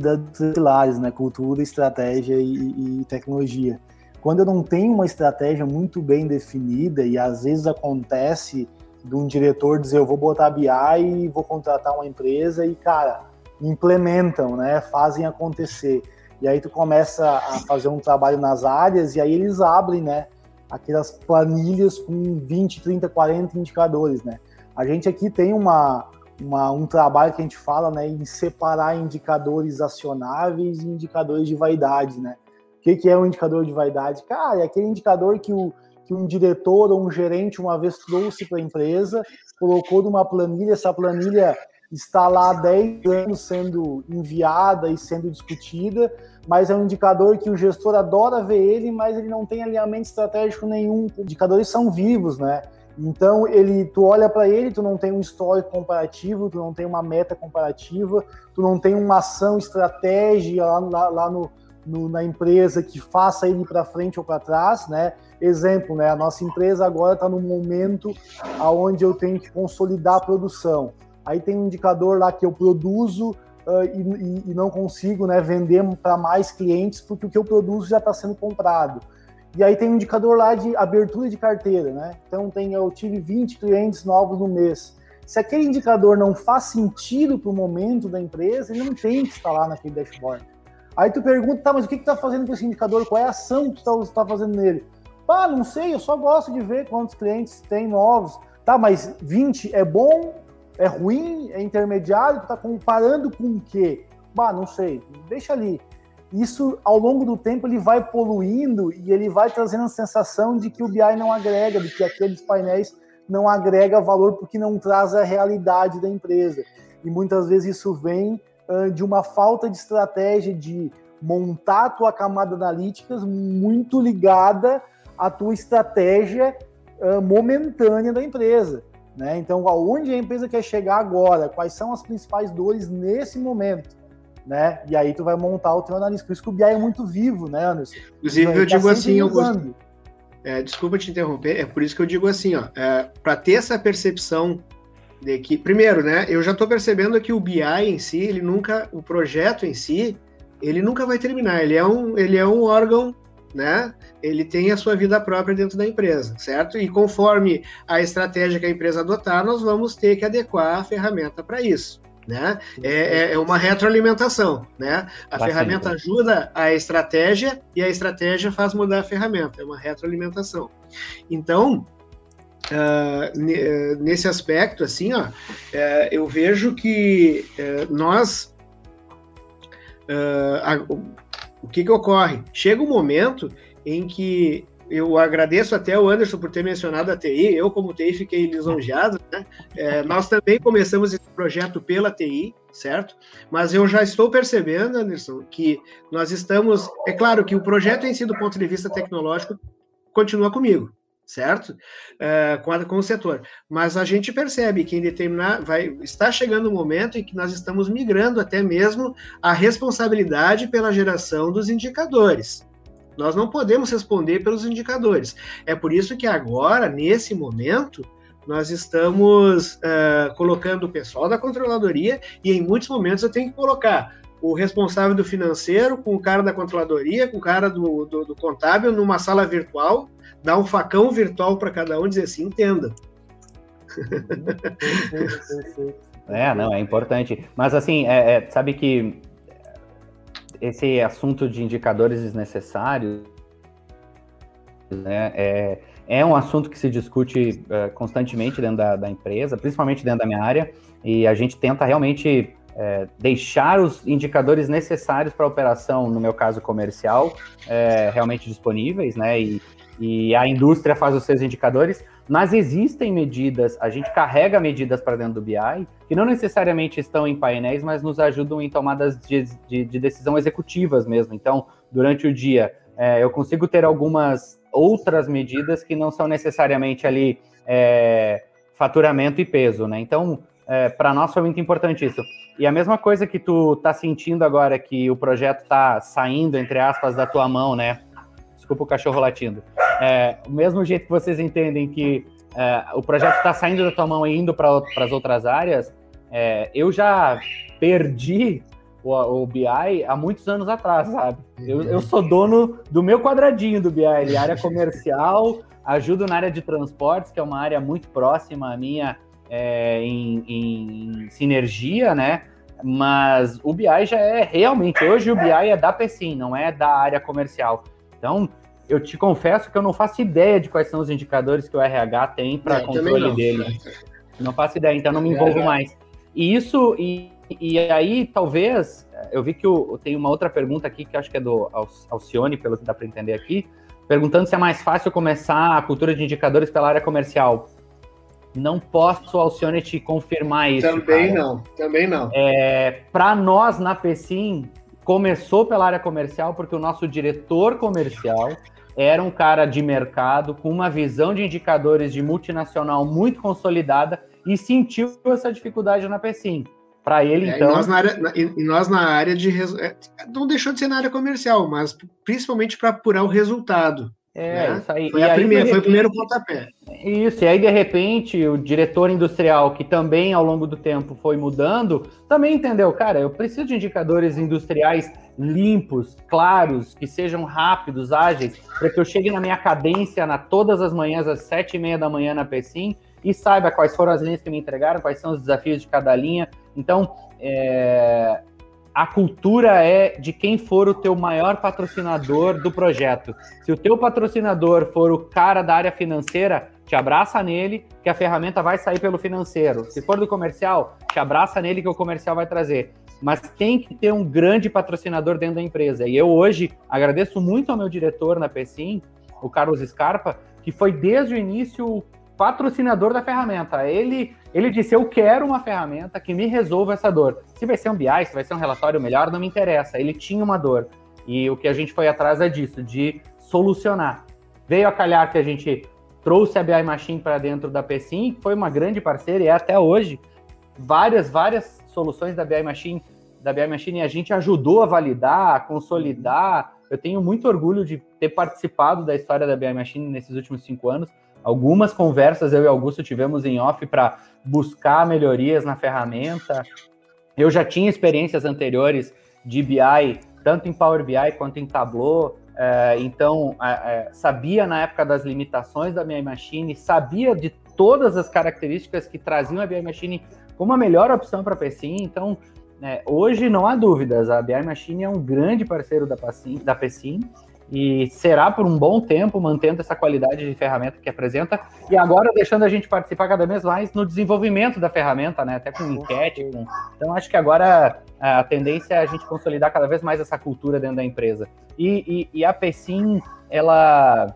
pilares, né? Cultura, estratégia e, e, tecnologia. Quando eu não tenho uma estratégia muito bem definida e às vezes acontece de um diretor dizer eu vou botar BI e vou contratar uma empresa e cara implementam, né? Fazem acontecer. E aí tu começa a fazer um trabalho nas áreas e aí eles abrem, né? Aquelas planilhas com 20, 30, 40 indicadores, né? A gente aqui tem uma, uma, um trabalho que a gente fala né, em separar indicadores acionáveis e indicadores de vaidade. Né? O que, que é um indicador de vaidade? Cara, é aquele indicador que, o, que um diretor ou um gerente uma vez trouxe para a empresa, colocou numa planilha, essa planilha está lá há 10 anos sendo enviada e sendo discutida, mas é um indicador que o gestor adora ver ele, mas ele não tem alinhamento estratégico nenhum. Indicadores são vivos, né? Então, ele, tu olha para ele, tu não tem um histórico comparativo, tu não tem uma meta comparativa, tu não tem uma ação estratégia lá, lá, lá no, no, na empresa que faça ele para frente ou para trás, né? Exemplo, né? A nossa empresa agora está num momento aonde eu tenho que consolidar a produção. Aí tem um indicador lá que eu produzo uh, e, e, não consigo, né, vender para mais clientes porque o que eu produzo já está sendo comprado. E aí tem um indicador lá de abertura de carteira, né? Então tem, eu tive 20 clientes novos no mês. Se aquele indicador não faz sentido para o momento da empresa, ele não tem que estar lá naquele dashboard. Aí tu pergunta, tá, mas o que que tá fazendo com esse indicador? Qual é a ação que tu está tá fazendo nele? Ah, não sei, eu só gosto de ver quantos clientes tem novos. Tá, mas 20 é bom, é ruim, é intermediário, tu tá comparando com o quê? Bah, não sei, deixa ali isso ao longo do tempo ele vai poluindo e ele vai trazendo a sensação de que o BI não agrega, de que aqueles painéis não agrega valor porque não traz a realidade da empresa. E muitas vezes isso vem uh, de uma falta de estratégia de montar a tua camada analíticas muito ligada à tua estratégia uh, momentânea da empresa. Né? Então, aonde a empresa quer chegar agora? Quais são as principais dores nesse momento? Né? E aí tu vai montar o teu analista. Por isso que o BI é muito vivo, né, Anderson? Inclusive, eu tá digo assim, Augusto, é, desculpa te interromper, é por isso que eu digo assim, ó, é, para ter essa percepção de que, primeiro, né, eu já estou percebendo que o BI em si, ele nunca, o projeto em si, ele nunca vai terminar, ele é um, ele é um órgão, né, ele tem a sua vida própria dentro da empresa, certo? E conforme a estratégia que a empresa adotar, nós vamos ter que adequar a ferramenta para isso Né? É, é, é uma retroalimentação. Né? A Bastante. ferramenta ajuda a estratégia e a estratégia faz mudar a ferramenta. É uma retroalimentação. Então, uh, nesse aspecto, assim, ó, uh, eu vejo que uh, nós. A, o que, que ocorre? Chega um momento em que eu agradeço até o Anderson por ter mencionado a TI. Eu, como TI, fiquei lisonjeado. Né? É, nós também começamos esse projeto pela TI, certo? Mas eu já estou percebendo, Anderson, que nós estamos. É claro que o projeto em si, do ponto de vista tecnológico, continua comigo, certo? É, com, a, com, o setor. Mas a gente percebe que em determinar, vai, está chegando um momento em que nós estamos migrando até mesmo a responsabilidade pela geração dos indicadores. Nós não podemos responder pelos indicadores. É por isso que agora, nesse momento, nós estamos uh, colocando o pessoal da controladoria e em muitos momentos eu tenho que colocar o responsável do financeiro com o cara da controladoria, com o cara do, do, do contábil numa sala virtual, dar um facão virtual para cada um e dizer assim, entenda. É, não, é importante. Mas assim, é, é, sabe que esse assunto de indicadores desnecessários né, é, é um assunto que se discute uh, constantemente dentro da, da, empresa, principalmente dentro da minha área, e a gente tenta realmente é, deixar os indicadores necessários para a operação, no meu caso comercial, é, realmente disponíveis, né? E, e a indústria faz os seus indicadores, mas existem medidas, a gente carrega medidas para dentro do BI, que não necessariamente estão em painéis, mas nos ajudam em tomadas de, de, de decisão executivas mesmo. Então, durante o dia, é, eu consigo ter algumas outras medidas que não são necessariamente ali é, faturamento e peso, né? Então, é, para nós foi muito importante isso. E a mesma coisa que tu tá sentindo agora que o projeto tá saindo, entre aspas, da tua mão, né? Desculpa o cachorro latindo. É, o mesmo jeito que vocês entendem que é, o projeto está saindo da tua mão e indo para as outras áreas, é, eu já perdi o, o, BI há muitos anos atrás, sabe? Eu, eu sou dono do meu quadradinho do BI, área comercial, ajudo na área de transportes, que é uma área muito próxima à minha é, em, em sinergia, né? Mas o BI já é realmente, hoje o BI é da PECIM, não é da área comercial. Então, eu te confesso que eu não faço ideia de quais são os indicadores que o RH tem para é, controle dele. Não faço ideia, então não me envolvo é. mais. E isso, e, e aí talvez, eu vi que eu, tem uma outra pergunta aqui que acho que é do Alcione, pelo que dá para entender aqui, perguntando se é mais fácil começar a cultura de indicadores pela área comercial. Não posso, Alcione, te confirmar isso. Também cara. não, também não. É, para nós na PECIM, começou pela área comercial porque o nosso diretor comercial era um cara de mercado com uma visão de indicadores de multinacional muito consolidada e sentiu essa dificuldade na PECIM. Para ele, é, então. E nós na área, e nós na área de. É, não deixou de ser na área comercial, mas principalmente para apurar o resultado. É, né? isso aí. Foi, aí, primeira, repente, foi o primeiro pontapé. Isso, e aí de repente o diretor industrial, que também ao longo do tempo foi mudando, também entendeu, cara, eu preciso de indicadores industriais limpos, claros, que sejam rápidos, ágeis, para que eu chegue na minha cadência na todas as manhãs, às sete e meia da manhã na PSIM, e saiba quais foram as linhas que me entregaram, quais são os desafios de cada linha. Então, é, a cultura é de quem for o teu maior patrocinador do projeto. Se o teu patrocinador for o cara da área financeira, te abraça nele, que a ferramenta vai sair pelo financeiro. Se for do comercial, te abraça nele, que o comercial vai trazer. Mas tem que ter um grande patrocinador dentro da empresa. E eu hoje agradeço muito ao meu diretor na PSIM, o Carlos Scarpa, que foi desde o início patrocinador da ferramenta. Ele ele disse: Eu quero uma ferramenta que me resolva essa dor. Se vai ser um BI, se vai ser um relatório melhor, não me interessa. Ele tinha uma dor. E o que a gente foi atrás é disso, de solucionar. Veio a calhar que a gente trouxe a BI Machine para dentro da PSIM, foi uma grande parceira e é até hoje. Várias, várias soluções da BI Machine, da BI Machine a gente ajudou a validar, a consolidar. Eu tenho muito orgulho de ter participado da história da BI Machine nesses últimos cinco anos. Algumas conversas eu e Augusto tivemos em off para buscar melhorias na ferramenta. Eu já tinha experiências anteriores de BI, tanto em Power BI quanto em Tableau, é, então é, sabia na época das limitações da BI Machine, sabia de todas as características que traziam a BI Machine como a melhor opção para a PSIM. Então, né, hoje não há dúvidas, a BI Machine é um grande parceiro da PSIM, da e será por um bom tempo mantendo essa qualidade de ferramenta que apresenta e agora deixando a gente participar cada vez mais no desenvolvimento da ferramenta, né? Até com enquete. Com... Então acho que agora a tendência é a gente consolidar cada vez mais essa cultura dentro da empresa. E, e, e a PSIM, ela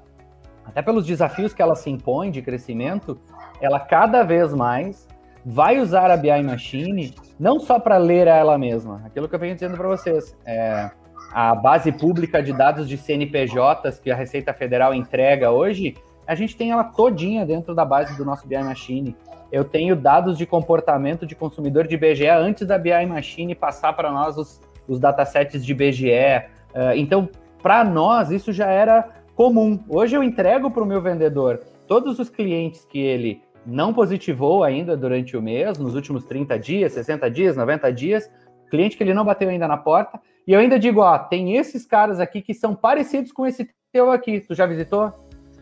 até pelos desafios que ela se impõe de crescimento, ela cada vez mais vai usar a BI Machine não só para ler ela mesma, aquilo que eu venho dizendo para vocês. É, a base pública de dados de CNPJs que a Receita Federal entrega hoje, a gente tem ela todinha dentro da base do nosso BI Machine. Eu tenho dados de comportamento de consumidor de BGE antes da BI Machine passar para nós os, os datasets de BGE. Uh, então, para nós, isso já era comum. Hoje eu entrego para o meu vendedor todos os clientes que ele não positivou ainda durante o mês, nos últimos 30 dias, 60 dias, 90 dias, cliente que ele não bateu ainda na porta, e eu ainda digo, ó, tem esses caras aqui que são parecidos com esse teu aqui. Tu já visitou?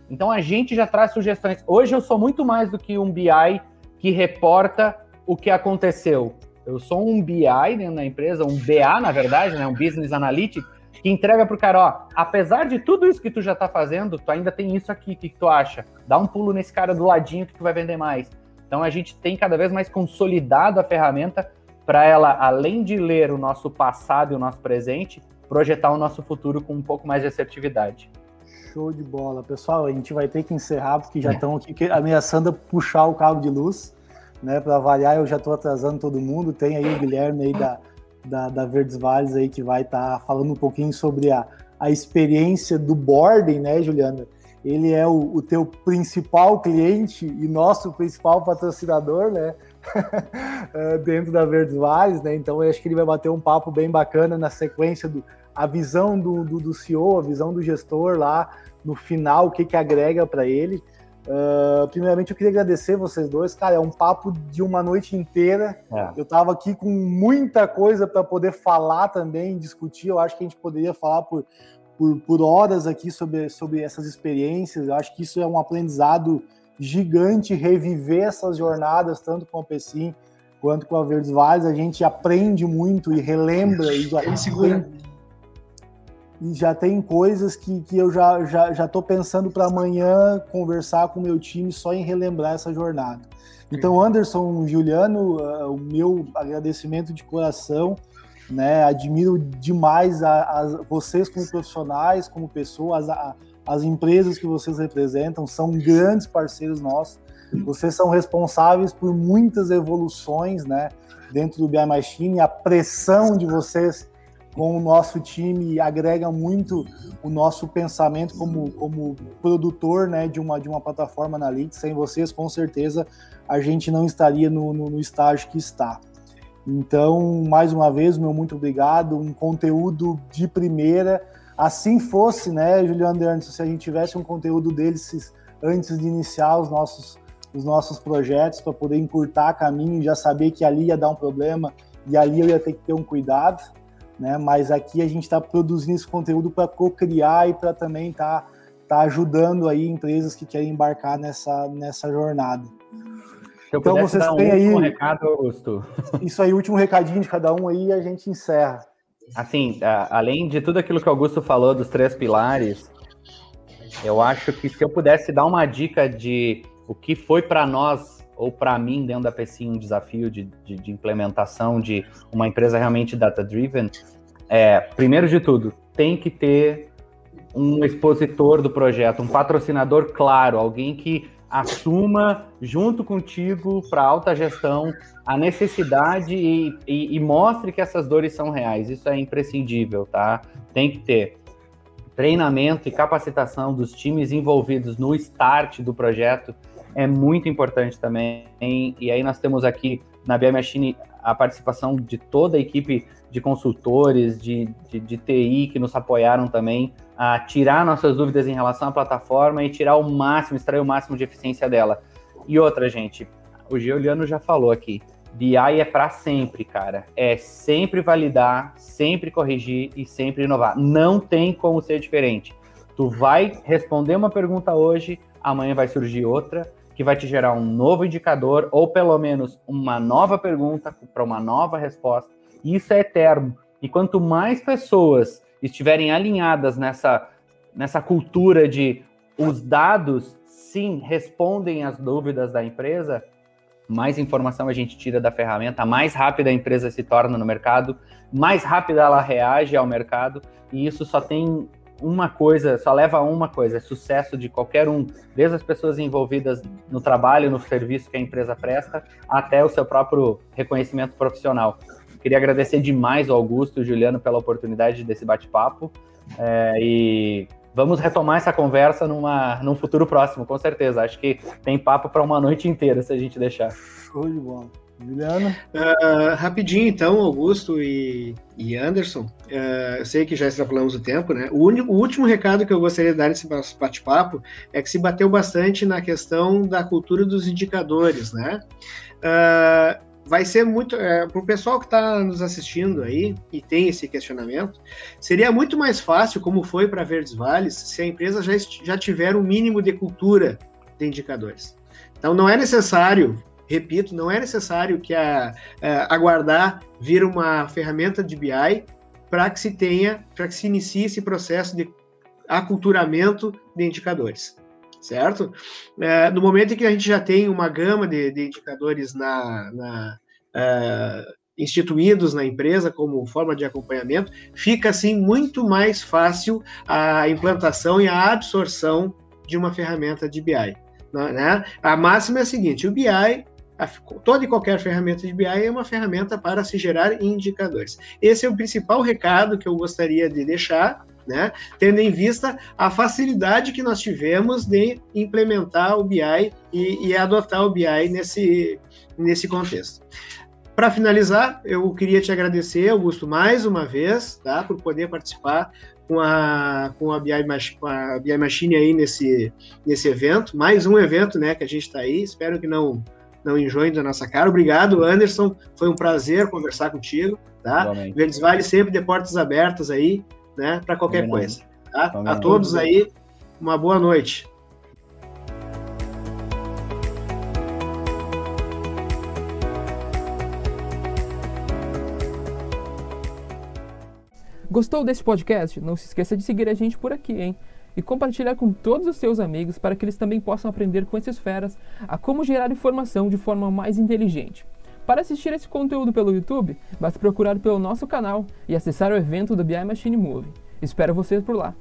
Então a gente já traz sugestões. Hoje eu sou muito mais do que um BI que reporta o que aconteceu. Eu sou um BI da empresa, um BA, na verdade, né, um Business Analytics, que entrega pro cara, ó, apesar de tudo isso que tu já tá fazendo, tu ainda tem isso aqui, o que, que tu acha? Dá um pulo nesse cara do ladinho que tu vai vender mais. Então a gente tem cada vez mais consolidado a ferramenta para ela, além de ler o nosso passado e o nosso presente, projetar o nosso futuro com um pouco mais de assertividade. Show de bola. Pessoal, a gente vai ter que encerrar, porque já estão aqui ameaçando puxar o cabo de luz. Né, para avaliar, eu já estou atrasando todo mundo. Tem aí o Guilherme aí da, da, da Verdes Vales aí que vai estar tá falando um pouquinho sobre a, a experiência do boarding, né, Juliana? Ele é o, o teu principal cliente e nosso principal patrocinador, né? Eh, dentro da Verdes Vales, né? Então eu acho que ele vai bater um papo bem bacana na sequência do a visão do, do, do CEO, a visão do gestor lá no final, o que que agrega para ele. Uh, primeiramente, eu queria agradecer vocês dois, cara. É um papo de uma noite inteira. É. Eu estava aqui com muita coisa para poder falar também, discutir. Eu acho que a gente poderia falar por, por, por horas aqui sobre, sobre essas experiências. Eu acho que isso é um aprendizado gigante reviver essas jornadas, tanto com a PECIM quanto com a Verdes Vales. A gente aprende muito e relembra e já, tem, e já tem coisas que, que eu já já já estou pensando para amanhã conversar com o meu time só em relembrar essa jornada. Então, Anderson, Juliano, uh, o meu agradecimento de coração. Né, admiro demais a, a vocês como profissionais, como pessoas, a, as empresas que vocês representam são grandes parceiros nossos. Vocês são responsáveis por muitas evoluções, né, dentro do BI Machine. A pressão de vocês com o nosso time agrega muito o nosso pensamento como, como produtor, né, de uma de uma plataforma analítica. Sem vocês, com certeza, a gente não estaria no, no, no estágio que está. Então, mais uma vez, meu muito obrigado. Um conteúdo de primeira assim fosse, né, Juliano Anderson, se a gente tivesse um conteúdo deles antes de iniciar os nossos, os nossos projetos, para poder encurtar caminho, já saber que ali ia dar um problema e ali eu ia ter que ter um cuidado, né? Mas aqui a gente está produzindo esse conteúdo para co-criar e para também estar tá, tá ajudando aí empresas que querem embarcar nessa, nessa jornada. então vocês têm um aí recado, Augusto. Isso aí, último recadinho de cada um aí, a gente encerra assim, a, além de tudo aquilo que o Augusto falou dos três pilares, eu acho que se eu pudesse dar uma dica de o que foi para nós ou para mim dentro da PSI um desafio de, de, de, implementação de uma empresa realmente data-driven, é, primeiro de tudo, tem que ter um expositor do projeto, um patrocinador claro, alguém que assuma junto contigo para alta gestão a necessidade e, e, e, mostre que essas dores são reais. Isso é imprescindível, tá? Tem que ter treinamento e capacitação dos times envolvidos no start do projeto é muito importante também. E aí nós temos aqui na BM Machine a participação de toda a equipe de consultores, de, de, de, TI que nos apoiaram também a tirar nossas dúvidas em relação à plataforma e tirar o máximo, extrair o máximo de eficiência dela. E outra, gente, o Giuliano já falou aqui, BI é para sempre, cara. É sempre validar, sempre corrigir e sempre inovar. Não tem como ser diferente. Tu vai responder uma pergunta hoje, amanhã vai surgir outra, que vai te gerar um novo indicador ou pelo menos uma nova pergunta para uma nova resposta. Isso é eterno. E quanto mais pessoas estiverem alinhadas nessa, nessa cultura de os dados sim respondem às dúvidas da empresa, mais informação a gente tira da ferramenta, mais rápida a empresa se torna no mercado, mais rápida ela reage ao mercado, e isso só tem uma coisa, só leva a uma coisa, é sucesso de qualquer um, desde as pessoas envolvidas no trabalho, no serviço que a empresa presta, até o seu próprio reconhecimento profissional. Queria agradecer demais ao Augusto e ao Juliano pela oportunidade desse bate-papo é, e vamos retomar essa conversa numa, num futuro próximo, com certeza. Acho que tem papo para uma noite inteira, se a gente deixar. Show de bola. Juliano? Uh, rapidinho, então, Augusto e, e Anderson. Uh, eu sei que já extrapolamos o tempo, né? O, único, o, último recado que eu gostaria de dar nesse bate-papo é que se bateu bastante na questão da cultura dos indicadores, né? Uh, vai ser muito. É, para o pessoal que está nos assistindo aí e tem esse questionamento, seria muito mais fácil, como foi para Verdes Vales, se a empresa já, já tiver um mínimo de cultura de indicadores. Então, não é necessário, repito, não é necessário que a, a aguardar vir uma ferramenta de BI para que se tenha, para que se inicie esse processo de aculturamento de indicadores certo? É, no momento em que a gente já tem uma gama de, de indicadores na, na é, instituídos na empresa como forma de acompanhamento, fica assim muito mais fácil a implantação e a absorção de uma ferramenta de BI. Né? A máxima é a seguinte: o BI a, toda e qualquer ferramenta de BI é uma ferramenta para se gerar indicadores. Esse é o principal recado que eu gostaria de deixar né? Tendo em vista a facilidade que nós tivemos de implementar o BI e, e adotar o BI nesse, nesse contexto. Para finalizar, eu queria te agradecer, Augusto, mais uma vez, tá, por poder participar com a, com a, BI, com a BI Machine aí nesse, nesse evento, mais um evento, né, que a gente está aí, espero que não não enjoem da nossa cara. Obrigado, Anderson, foi um prazer conversar contigo, tá? Verdes Vale sempre de portas abertas aí, né, para qualquer coisa. Tá? A todos aí, uma boa noite. Gostou desse podcast? Não se esqueça de seguir a gente por aqui, hein? E compartilhar com todos os seus amigos para que eles também possam aprender com esses feras a como gerar informação de forma mais inteligente. Para assistir esse conteúdo pelo YouTube, basta procurar pelo nosso canal e acessar o evento do BI Machine Movie. Espero vocês por lá.